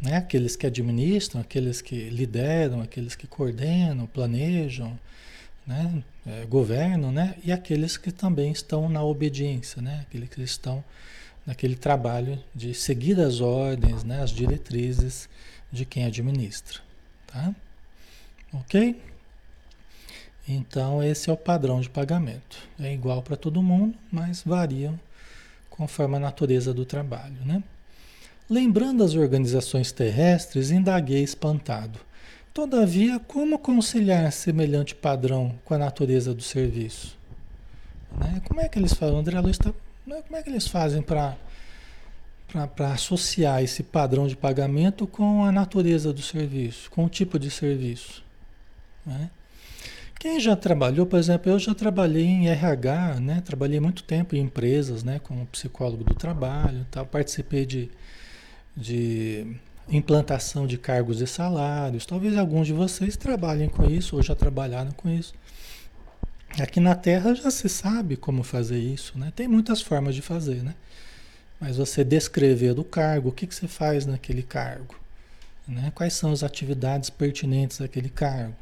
né? aqueles que administram, aqueles que lideram, aqueles que coordenam, planejam, né? É, governam, né? e aqueles que também estão na obediência, né? aqueles que estão naquele trabalho de seguir as ordens, né? as diretrizes de quem administra. Tá? Ok? Então, esse é o padrão de pagamento. É igual para todo mundo, mas varia conforme a natureza do trabalho, né? Lembrando as organizações terrestres, indaguei espantado. Todavia, como conciliar semelhante padrão com a natureza do serviço? Né? Como é que eles fazem? André Luiz tá, né? Como é que eles fazem para para associar esse padrão de pagamento com a natureza do serviço, com o tipo de serviço? Né? Quem já trabalhou, por exemplo, eu já trabalhei em RH, né? Trabalhei muito tempo em empresas, né? Como psicólogo do trabalho, tal. Participei de de implantação de cargos e salários. Talvez alguns de vocês trabalhem com isso ou já trabalharam com isso. Aqui na Terra já se sabe como fazer isso, né? Tem muitas formas de fazer, né? mas você descrever do cargo, o que, que você faz naquele cargo, né? quais são as atividades pertinentes àquele cargo.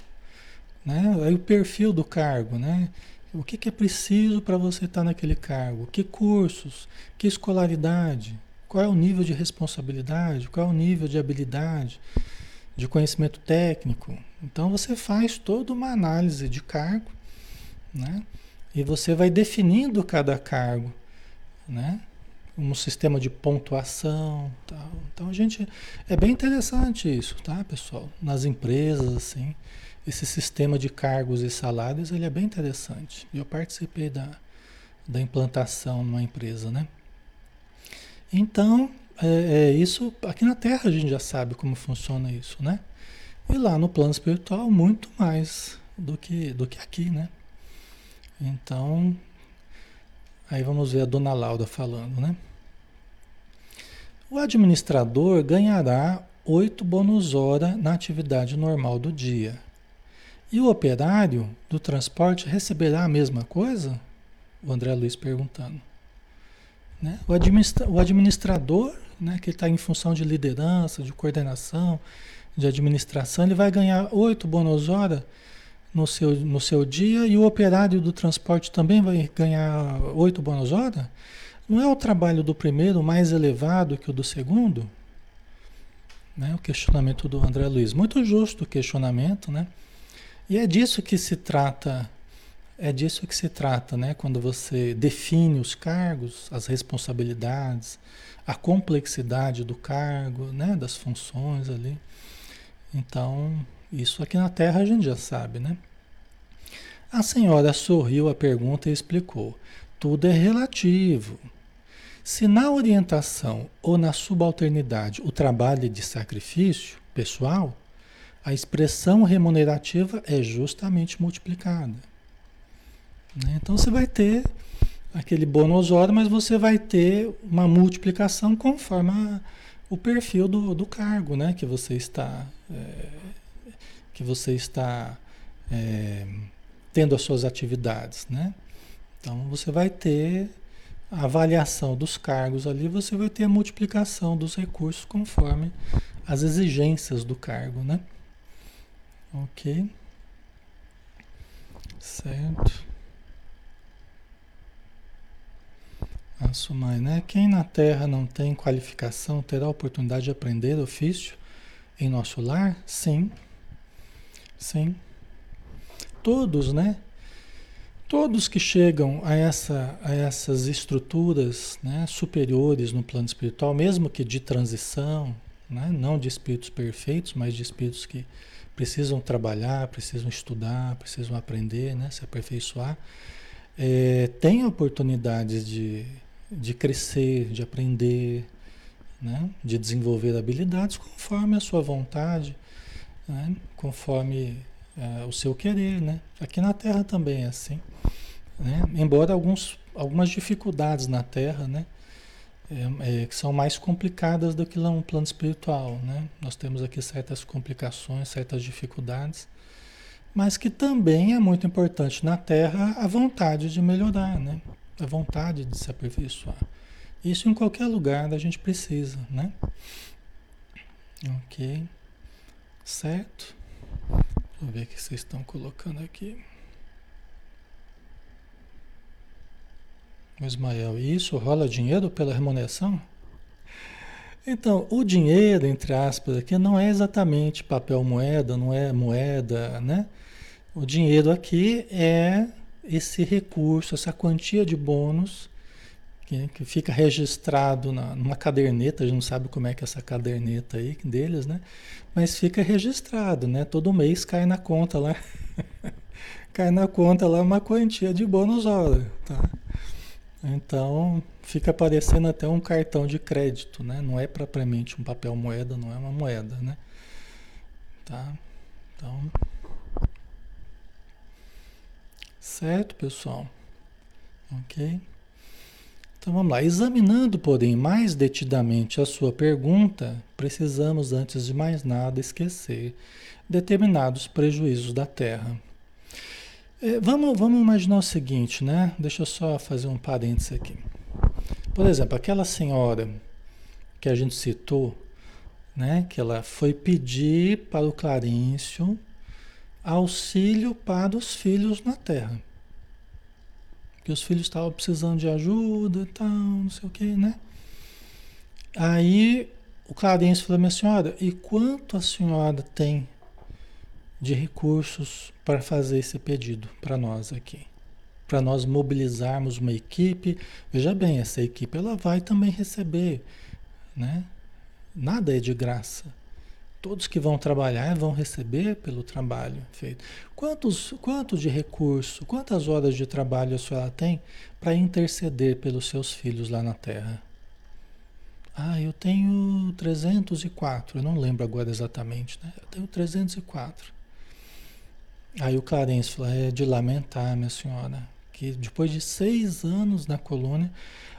Né? Aí o perfil do cargo, né? O que, que é preciso para você estar tá naquele cargo? Que cursos? Que escolaridade? Qual é o nível de responsabilidade? Qual é o nível de habilidade? De conhecimento técnico? Então você faz toda uma análise de cargo, né? E você vai definindo cada cargo, né? Um sistema de pontuação, tal. Então a gente é bem interessante isso, tá, pessoal? Nas empresas assim, esse sistema de cargos e salários ele é bem interessante. Eu participei da, da implantação numa empresa, né? Então, é, é, isso aqui na Terra a gente já sabe como funciona isso, né? E lá no plano espiritual muito mais do que do que aqui, né? Então, aí vamos ver a dona Laura falando, né? O administrador ganhará oito bônus hora na atividade normal do dia e o operário do transporte receberá a mesma coisa? O André Luiz perguntando. Né? O, administra o administrador, né, que está em função de liderança, de coordenação, de administração, ele vai ganhar oito bônus hora no seu, no seu dia e o operário do transporte também vai ganhar oito bônus hora? Não é o trabalho do primeiro mais elevado que o do segundo? Né? O questionamento do André Luiz. Muito justo o questionamento, né? E é disso que se trata, é disso que se trata, né? Quando você define os cargos, as responsabilidades, a complexidade do cargo, né? Das funções ali. Então, isso aqui na Terra a gente já sabe, né? A senhora sorriu à pergunta e explicou: tudo é relativo. Se na orientação ou na subalternidade o trabalho é de sacrifício pessoal, a expressão remunerativa é justamente multiplicada. Né? Então você vai ter aquele bônus hora, mas você vai ter uma multiplicação conforme a, o perfil do, do cargo né? que você está, é, que você está é, tendo as suas atividades. Né? Então você vai ter a avaliação dos cargos ali, você vai ter a multiplicação dos recursos conforme as exigências do cargo. Né? Ok. Certo. Assumai, né? Quem na Terra não tem qualificação terá a oportunidade de aprender ofício em nosso lar? Sim. Sim. Todos, né? Todos que chegam a, essa, a essas estruturas né, superiores no plano espiritual, mesmo que de transição, né, não de espíritos perfeitos, mas de espíritos que precisam trabalhar, precisam estudar, precisam aprender, né? se aperfeiçoar, é, tem oportunidades de, de crescer, de aprender, né? de desenvolver habilidades conforme a sua vontade, né? conforme é, o seu querer. Né? Aqui na Terra também é assim. Né? Embora alguns, algumas dificuldades na Terra, né? é, é, que são mais complicadas do que lá um plano espiritual, né? Nós temos aqui certas complicações, certas dificuldades, mas que também é muito importante na Terra a vontade de melhorar, né? A vontade de se aperfeiçoar. Isso em qualquer lugar a gente precisa, né? Ok. Certo? Deixa eu ver o que vocês estão colocando aqui. Ismael, isso rola dinheiro pela remuneração? Então, o dinheiro, entre aspas, aqui não é exatamente papel moeda, não é moeda, né? O dinheiro aqui é esse recurso, essa quantia de bônus que, que fica registrado na, numa caderneta, a gente não sabe como é que é essa caderneta aí deles, né? Mas fica registrado, né? Todo mês cai na conta lá. *laughs* cai na conta lá uma quantia de bônus hora, tá? Então fica parecendo até um cartão de crédito, né? Não é propriamente um papel moeda, não é uma moeda, né? Tá? Então. Certo, pessoal? Ok? Então vamos lá. Examinando, porém, mais detidamente a sua pergunta, precisamos, antes de mais nada, esquecer determinados prejuízos da Terra. É, vamos, vamos imaginar o seguinte, né? Deixa eu só fazer um parênteses aqui. Por exemplo, aquela senhora que a gente citou, né, que ela foi pedir para o Clarencio auxílio para os filhos na terra. Que os filhos estavam precisando de ajuda e tal, não sei o que, né? Aí o Clarencio falou, minha senhora, e quanto a senhora tem de recursos para fazer esse pedido para nós aqui? Para nós mobilizarmos uma equipe. Veja bem, essa equipe ela vai também receber, né? Nada é de graça. Todos que vão trabalhar vão receber pelo trabalho feito. Quantos, quanto de recurso, quantas horas de trabalho a senhora tem para interceder pelos seus filhos lá na Terra? Ah, eu tenho 304, eu não lembro agora exatamente, né? Eu tenho 304. Aí o Clarence falou, é de lamentar, minha senhora, que depois de seis anos na colônia,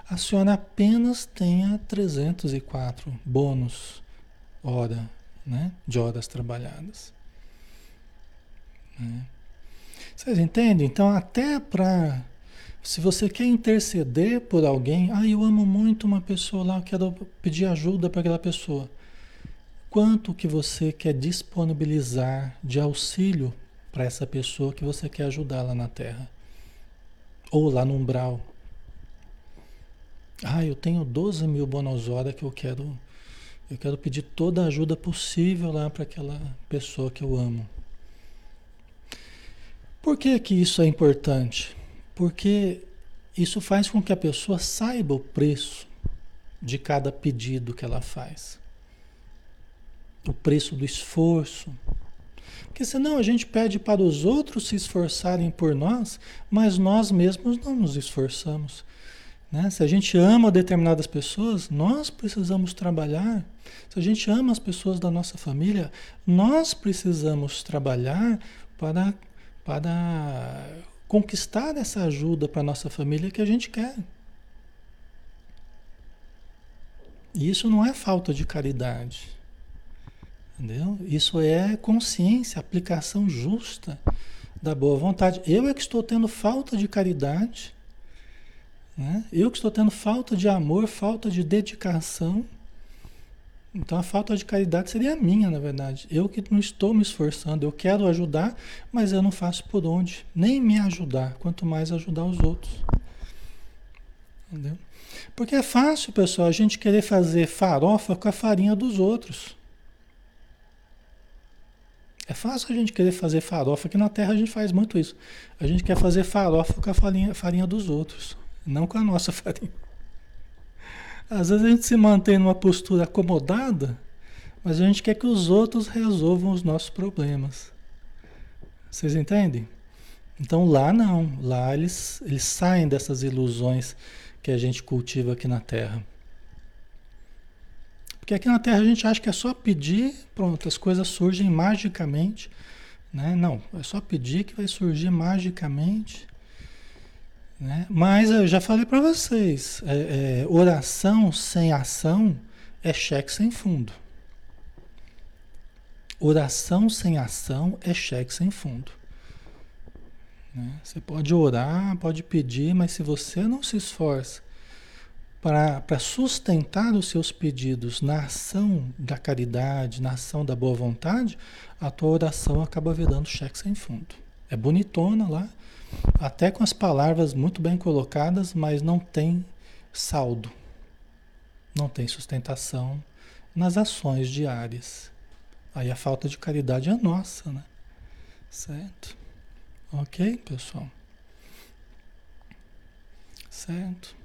a senhora apenas tenha 304 bônus hora, né? De horas trabalhadas. Né? Vocês entendem? Então, até para se você quer interceder por alguém, ah, eu amo muito uma pessoa lá, quero pedir ajuda para aquela pessoa. Quanto que você quer disponibilizar de auxílio para essa pessoa que você quer ajudar lá na Terra? Ou lá no umbral? Ah, eu tenho 12 mil bonosora que eu quero, eu quero pedir toda a ajuda possível lá para aquela pessoa que eu amo. Por que que isso é importante? Porque isso faz com que a pessoa saiba o preço de cada pedido que ela faz. O preço do esforço. Porque senão a gente pede para os outros se esforçarem por nós, mas nós mesmos não nos esforçamos. Né? Se a gente ama determinadas pessoas, nós precisamos trabalhar. Se a gente ama as pessoas da nossa família, nós precisamos trabalhar para, para conquistar essa ajuda para nossa família que a gente quer. E isso não é falta de caridade. Entendeu? Isso é consciência, aplicação justa da boa vontade. Eu é que estou tendo falta de caridade. Né? Eu que estou tendo falta de amor, falta de dedicação então a falta de caridade seria minha, na verdade. Eu que não estou me esforçando, eu quero ajudar, mas eu não faço por onde, nem me ajudar, quanto mais ajudar os outros. Entendeu? Porque é fácil, pessoal, a gente querer fazer farofa com a farinha dos outros. É fácil a gente querer fazer farofa, que na Terra a gente faz muito isso. A gente quer fazer farofa com a farinha, farinha dos outros, não com a nossa *laughs* farinha. Às vezes a gente se mantém numa postura acomodada, mas a gente quer que os outros resolvam os nossos problemas. Vocês entendem? Então lá não, lá eles, eles saem dessas ilusões que a gente cultiva aqui na Terra. Porque aqui na Terra a gente acha que é só pedir, pronto, as coisas surgem magicamente. Né? Não, é só pedir que vai surgir magicamente. Né? Mas eu já falei para vocês, é, é, oração sem ação é cheque sem fundo. Oração sem ação é cheque sem fundo. Né? Você pode orar, pode pedir, mas se você não se esforça para sustentar os seus pedidos na ação da caridade, na ação da boa vontade, a tua oração acaba virando cheque sem fundo. É bonitona lá, até com as palavras muito bem colocadas, mas não tem saldo, não tem sustentação nas ações diárias. Aí a falta de caridade é nossa, né? Certo? Ok, pessoal? Certo?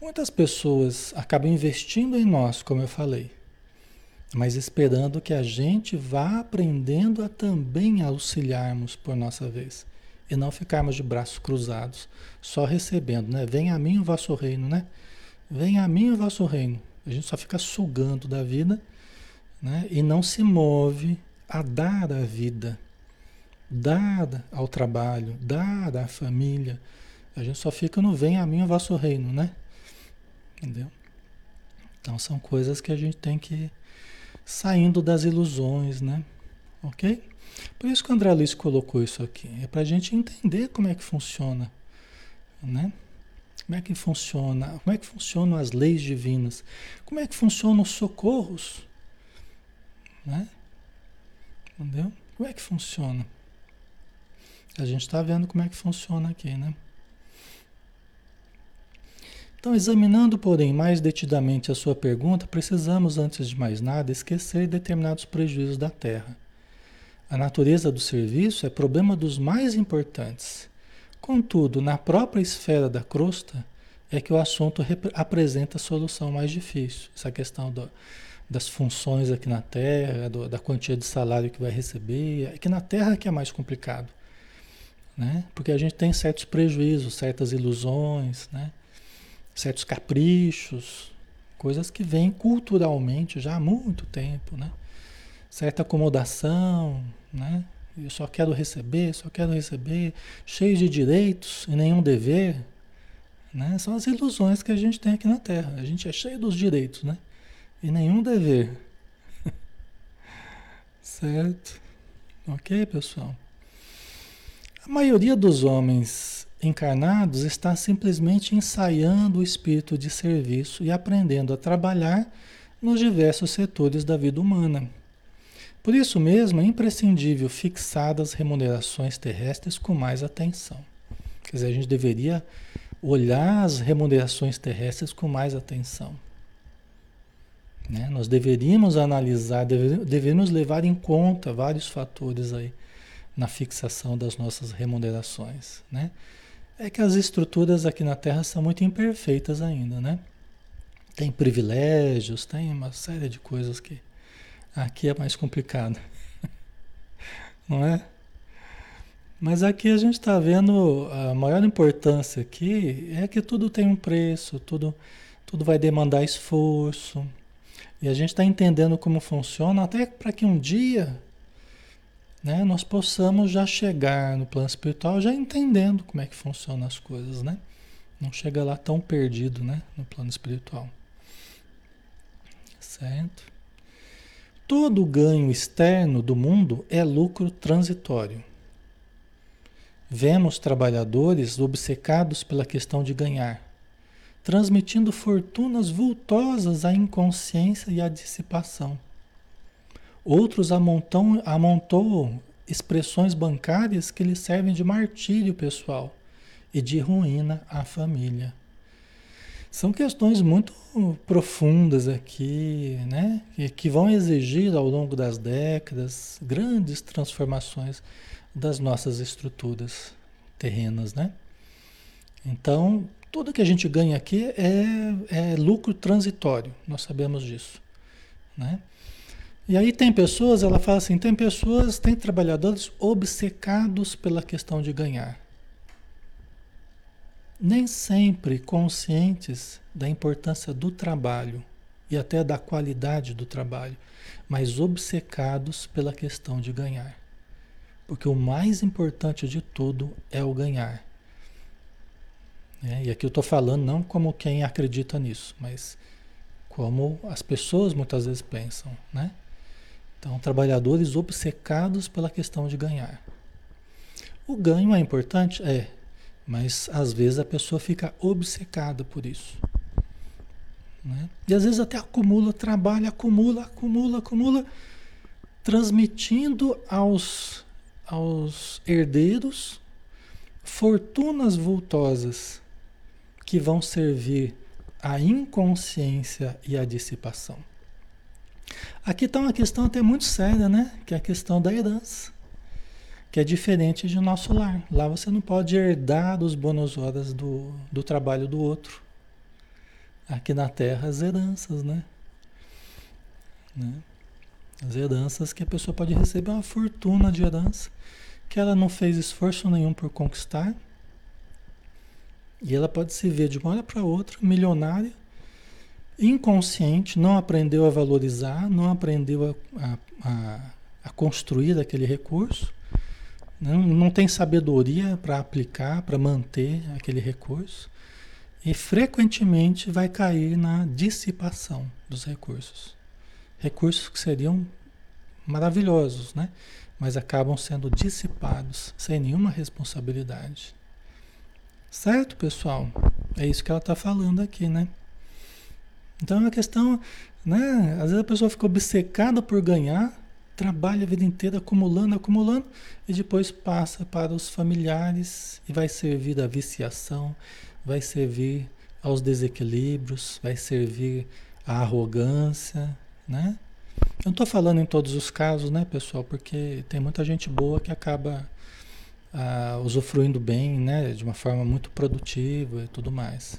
Muitas pessoas acabam investindo em nós, como eu falei, mas esperando que a gente vá aprendendo a também auxiliarmos por nossa vez e não ficarmos de braços cruzados, só recebendo, né? Venha a mim o vosso reino, né? Venha a mim o vosso reino. A gente só fica sugando da vida, né? E não se move a dar a vida, dar ao trabalho, dar à família. A gente só fica no venha a mim o vosso reino, né? Entendeu? Então são coisas que a gente tem que ir saindo das ilusões, né? Ok? Por isso que o André Luiz colocou isso aqui. É para a gente entender como é que funciona. Né? Como é que funciona? Como é que funcionam as leis divinas? Como é que funcionam os socorros? Né? Entendeu? Como é que funciona? A gente está vendo como é que funciona aqui, né? Então, examinando, porém, mais detidamente a sua pergunta, precisamos, antes de mais nada, esquecer determinados prejuízos da Terra. A natureza do serviço é problema dos mais importantes. Contudo, na própria esfera da crosta, é que o assunto apresenta a solução mais difícil. Essa questão do, das funções aqui na Terra, do, da quantia de salário que vai receber. Aqui na Terra é que é mais complicado. Né? Porque a gente tem certos prejuízos, certas ilusões, né? certos caprichos, coisas que vêm culturalmente já há muito tempo, né? Certa acomodação, né? Eu só quero receber, só quero receber, cheio de direitos e nenhum dever, né? São as ilusões que a gente tem aqui na Terra. A gente é cheio dos direitos, né? E nenhum dever. *laughs* certo? Ok, pessoal? A maioria dos homens encarnados está simplesmente ensaiando o espírito de serviço e aprendendo a trabalhar nos diversos setores da vida humana. Por isso mesmo é imprescindível fixar as remunerações terrestres com mais atenção. Quer dizer, a gente deveria olhar as remunerações terrestres com mais atenção. Né? Nós deveríamos analisar, deveríamos levar em conta vários fatores aí na fixação das nossas remunerações. Né? É que as estruturas aqui na Terra são muito imperfeitas ainda, né? Tem privilégios, tem uma série de coisas que aqui é mais complicado. *laughs* Não é? Mas aqui a gente está vendo a maior importância aqui é que tudo tem um preço, tudo, tudo vai demandar esforço. E a gente está entendendo como funciona até para que um dia né, nós possamos já chegar no plano espiritual já entendendo como é que funcionam as coisas, né? Não chega lá tão perdido, né, no plano espiritual. Certo? Todo ganho externo do mundo é lucro transitório. Vemos trabalhadores obcecados pela questão de ganhar, transmitindo fortunas vultosas à inconsciência e à dissipação Outros amontam, amontou expressões bancárias que lhe servem de martírio pessoal e de ruína à família. São questões muito profundas aqui, né? Que, que vão exigir ao longo das décadas grandes transformações das nossas estruturas terrenas, né? Então, tudo que a gente ganha aqui é, é lucro transitório, nós sabemos disso, né? E aí tem pessoas, ela fala assim, tem pessoas, tem trabalhadores obcecados pela questão de ganhar. Nem sempre conscientes da importância do trabalho e até da qualidade do trabalho, mas obcecados pela questão de ganhar. Porque o mais importante de tudo é o ganhar. É, e aqui eu estou falando não como quem acredita nisso, mas como as pessoas muitas vezes pensam, né? Então, trabalhadores obcecados pela questão de ganhar. O ganho é importante? É, mas às vezes a pessoa fica obcecada por isso. Né? E às vezes até acumula trabalho, acumula, acumula, acumula, transmitindo aos, aos herdeiros fortunas vultosas que vão servir à inconsciência e à dissipação. Aqui está uma questão até muito séria, né? Que é a questão da herança. Que é diferente de nosso lar. Lá você não pode herdar dos bônus horas do, do trabalho do outro. Aqui na Terra, as heranças, né? né? As heranças que a pessoa pode receber uma fortuna de herança que ela não fez esforço nenhum por conquistar. E ela pode se ver de uma hora para outra milionária inconsciente, não aprendeu a valorizar, não aprendeu a, a, a construir aquele recurso, não, não tem sabedoria para aplicar, para manter aquele recurso, e frequentemente vai cair na dissipação dos recursos. Recursos que seriam maravilhosos, né? mas acabam sendo dissipados sem nenhuma responsabilidade. Certo, pessoal? É isso que ela está falando aqui, né? Então é uma questão, né? Às vezes a pessoa fica obcecada por ganhar, trabalha a vida inteira acumulando, acumulando, e depois passa para os familiares e vai servir da viciação, vai servir aos desequilíbrios, vai servir à arrogância, né? Eu não estou falando em todos os casos, né, pessoal? Porque tem muita gente boa que acaba ah, usufruindo bem, né, de uma forma muito produtiva e tudo mais.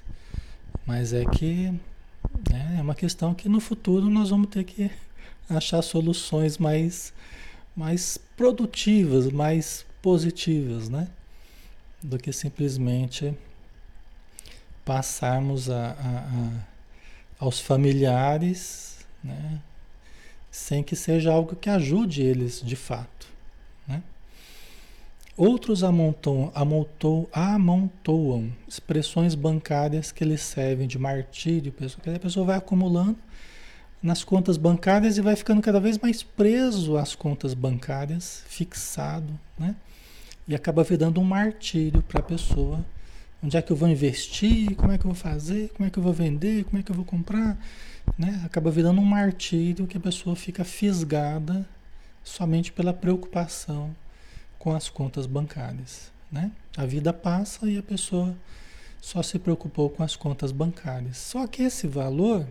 Mas é que né, é uma questão que no futuro nós vamos ter que achar soluções mais, mais produtivas, mais positivas, né? Do que simplesmente passarmos a, a, a, aos familiares, né? Sem que seja algo que ajude eles de fato, né? Outros amontoam, amontoam, amontoam expressões bancárias que lhes servem de martírio. A pessoa vai acumulando nas contas bancárias e vai ficando cada vez mais preso às contas bancárias, fixado, né? E acaba virando um martírio para a pessoa. Onde é que eu vou investir? Como é que eu vou fazer? Como é que eu vou vender? Como é que eu vou comprar? Né? Acaba virando um martírio que a pessoa fica fisgada somente pela preocupação com as contas bancárias. Né? A vida passa e a pessoa só se preocupou com as contas bancárias. Só que esse valor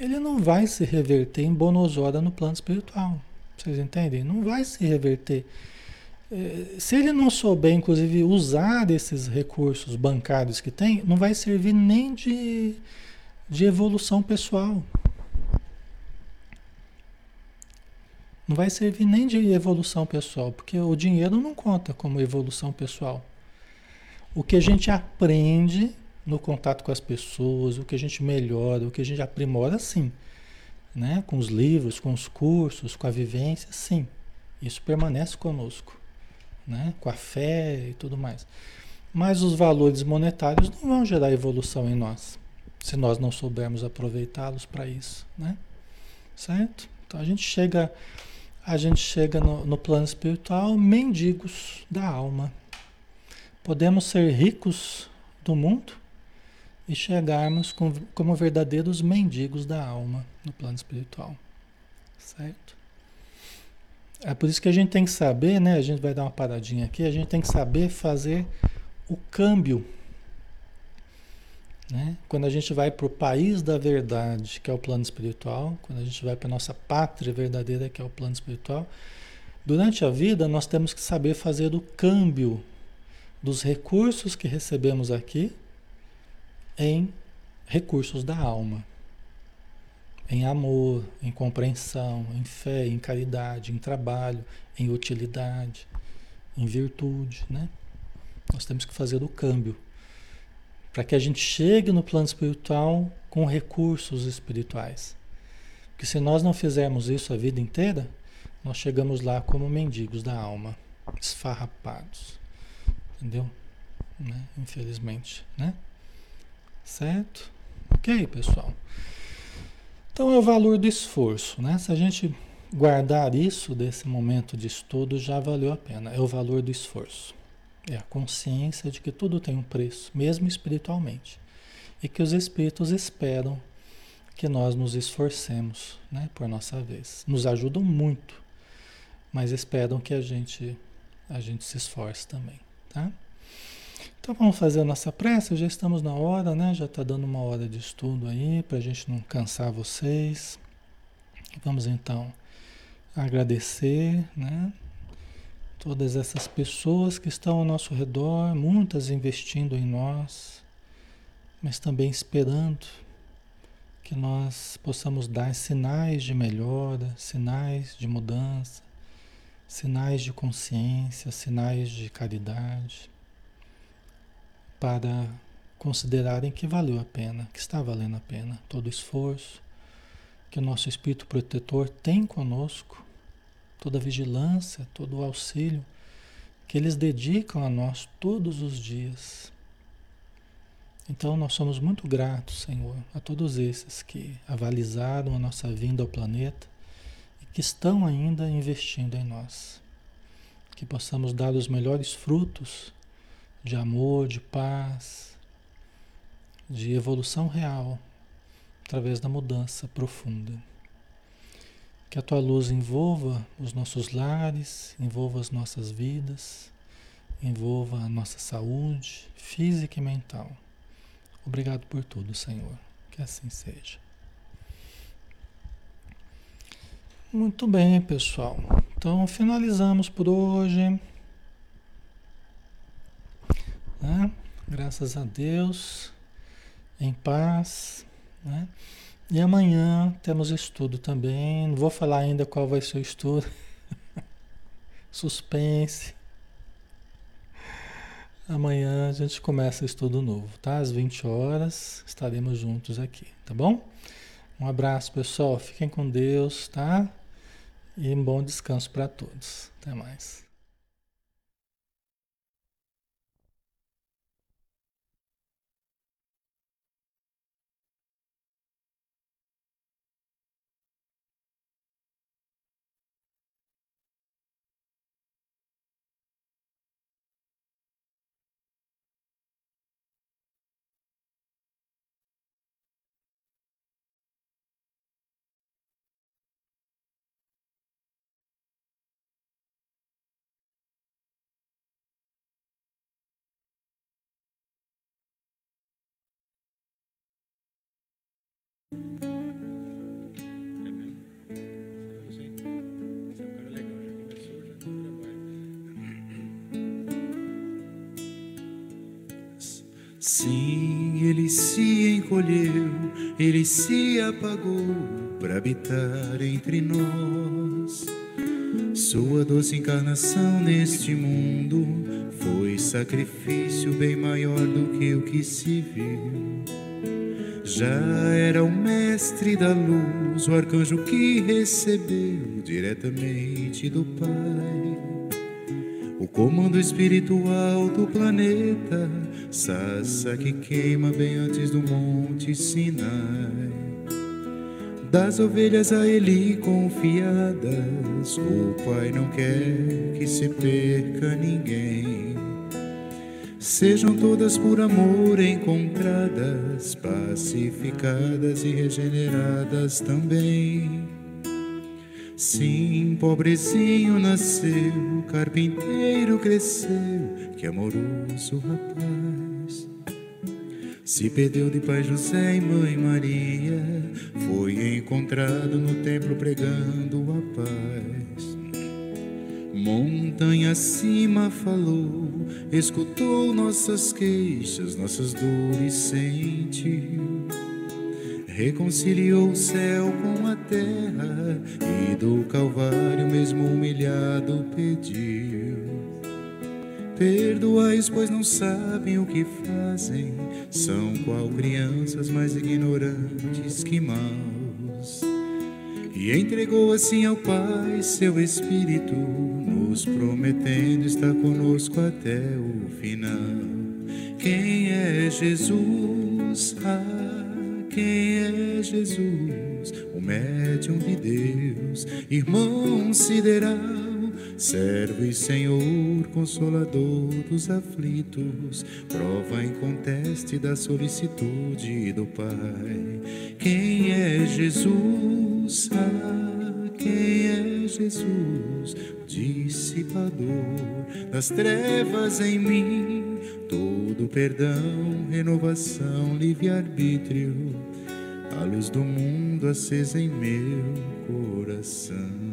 ele não vai se reverter em bonosora no plano espiritual. Vocês entendem? Não vai se reverter. É, se ele não souber, inclusive, usar esses recursos bancários que tem, não vai servir nem de, de evolução pessoal. Não vai servir nem de evolução pessoal, porque o dinheiro não conta como evolução pessoal. O que a gente aprende no contato com as pessoas, o que a gente melhora, o que a gente aprimora, sim. Né? Com os livros, com os cursos, com a vivência, sim. Isso permanece conosco, né? com a fé e tudo mais. Mas os valores monetários não vão gerar evolução em nós, se nós não soubermos aproveitá-los para isso, né? Certo? Então a gente chega, a gente chega no, no plano espiritual mendigos da alma. Podemos ser ricos do mundo, e chegarmos com, como verdadeiros mendigos da alma no plano espiritual. Certo? É por isso que a gente tem que saber, né? A gente vai dar uma paradinha aqui, a gente tem que saber fazer o câmbio. Né? Quando a gente vai para o país da verdade, que é o plano espiritual, quando a gente vai para a nossa pátria verdadeira, que é o plano espiritual, durante a vida nós temos que saber fazer o câmbio dos recursos que recebemos aqui em recursos da alma, em amor, em compreensão, em fé, em caridade, em trabalho, em utilidade, em virtude, né? Nós temos que fazer o câmbio para que a gente chegue no plano espiritual com recursos espirituais. Porque se nós não fizermos isso a vida inteira, nós chegamos lá como mendigos da alma, esfarrapados. Entendeu? Né? Infelizmente, né? Certo? Ok, pessoal? Então é o valor do esforço, né? Se a gente guardar isso desse momento de estudo, já valeu a pena. É o valor do esforço. É a consciência de que tudo tem um preço, mesmo espiritualmente. E que os espíritos esperam que nós nos esforcemos, né, por nossa vez. Nos ajudam muito, mas esperam que a gente a gente se esforce também, tá? Então vamos fazer a nossa prece, já estamos na hora, né? Já está dando uma hora de estudo aí, para a gente não cansar vocês. Vamos então agradecer, né? Todas essas pessoas que estão ao nosso redor, muitas investindo em nós, mas também esperando que nós possamos dar sinais de melhora, sinais de mudança, sinais de consciência, sinais de caridade para considerarem que valeu a pena, que está valendo a pena todo o esforço que o nosso espírito protetor tem conosco, toda a vigilância, todo o auxílio que eles dedicam a nós todos os dias. Então nós somos muito gratos, Senhor, a todos esses que avalizaram a nossa vinda ao planeta e que estão ainda investindo em nós. Que possamos dar os melhores frutos de amor, de paz, de evolução real através da mudança profunda. Que a tua luz envolva os nossos lares, envolva as nossas vidas, envolva a nossa saúde física e mental. Obrigado por tudo, Senhor. Que assim seja. Muito bem, pessoal. Então finalizamos por hoje. Né? Graças a Deus, em paz. Né? E amanhã temos estudo também. Não vou falar ainda qual vai ser o estudo. *laughs* Suspense. Amanhã a gente começa estudo novo, tá? Às 20 horas estaremos juntos aqui, tá bom? Um abraço, pessoal. Fiquem com Deus, tá? E um bom descanso para todos. Até mais. Sim, ele se encolheu, ele se apagou para habitar entre nós. Sua doce encarnação neste mundo foi sacrifício bem maior do que o que se viu. Já era o mestre da luz, o arcanjo que recebeu diretamente do Pai o comando espiritual do planeta, Sassa que queima bem antes do Monte Sinai. Das ovelhas a ele confiadas, o Pai não quer que se perca ninguém. Sejam todas por amor encontradas, pacificadas e regeneradas também. Sim, pobrezinho nasceu, carpinteiro cresceu, que amoroso rapaz. Se perdeu de pai José e mãe Maria, foi encontrado no templo pregando a paz. Montanha acima falou, escutou nossas queixas, nossas dores sentiu. Reconciliou o céu com a terra e do Calvário, mesmo humilhado, pediu. Perdoais, pois não sabem o que fazem, são qual crianças mais ignorantes que maus. E entregou assim ao Pai seu Espírito, nos prometendo estar conosco até o final. Quem é Jesus? Ah, quem é Jesus? O médium de Deus, irmão sideral, servo e Senhor, consolador dos aflitos, prova inconteste da solicitude do Pai. Quem é Jesus? Ah, quem é Jesus? Dissipador das trevas em mim, todo perdão, renovação, livre-arbítrio, a luz do mundo acesa em meu coração.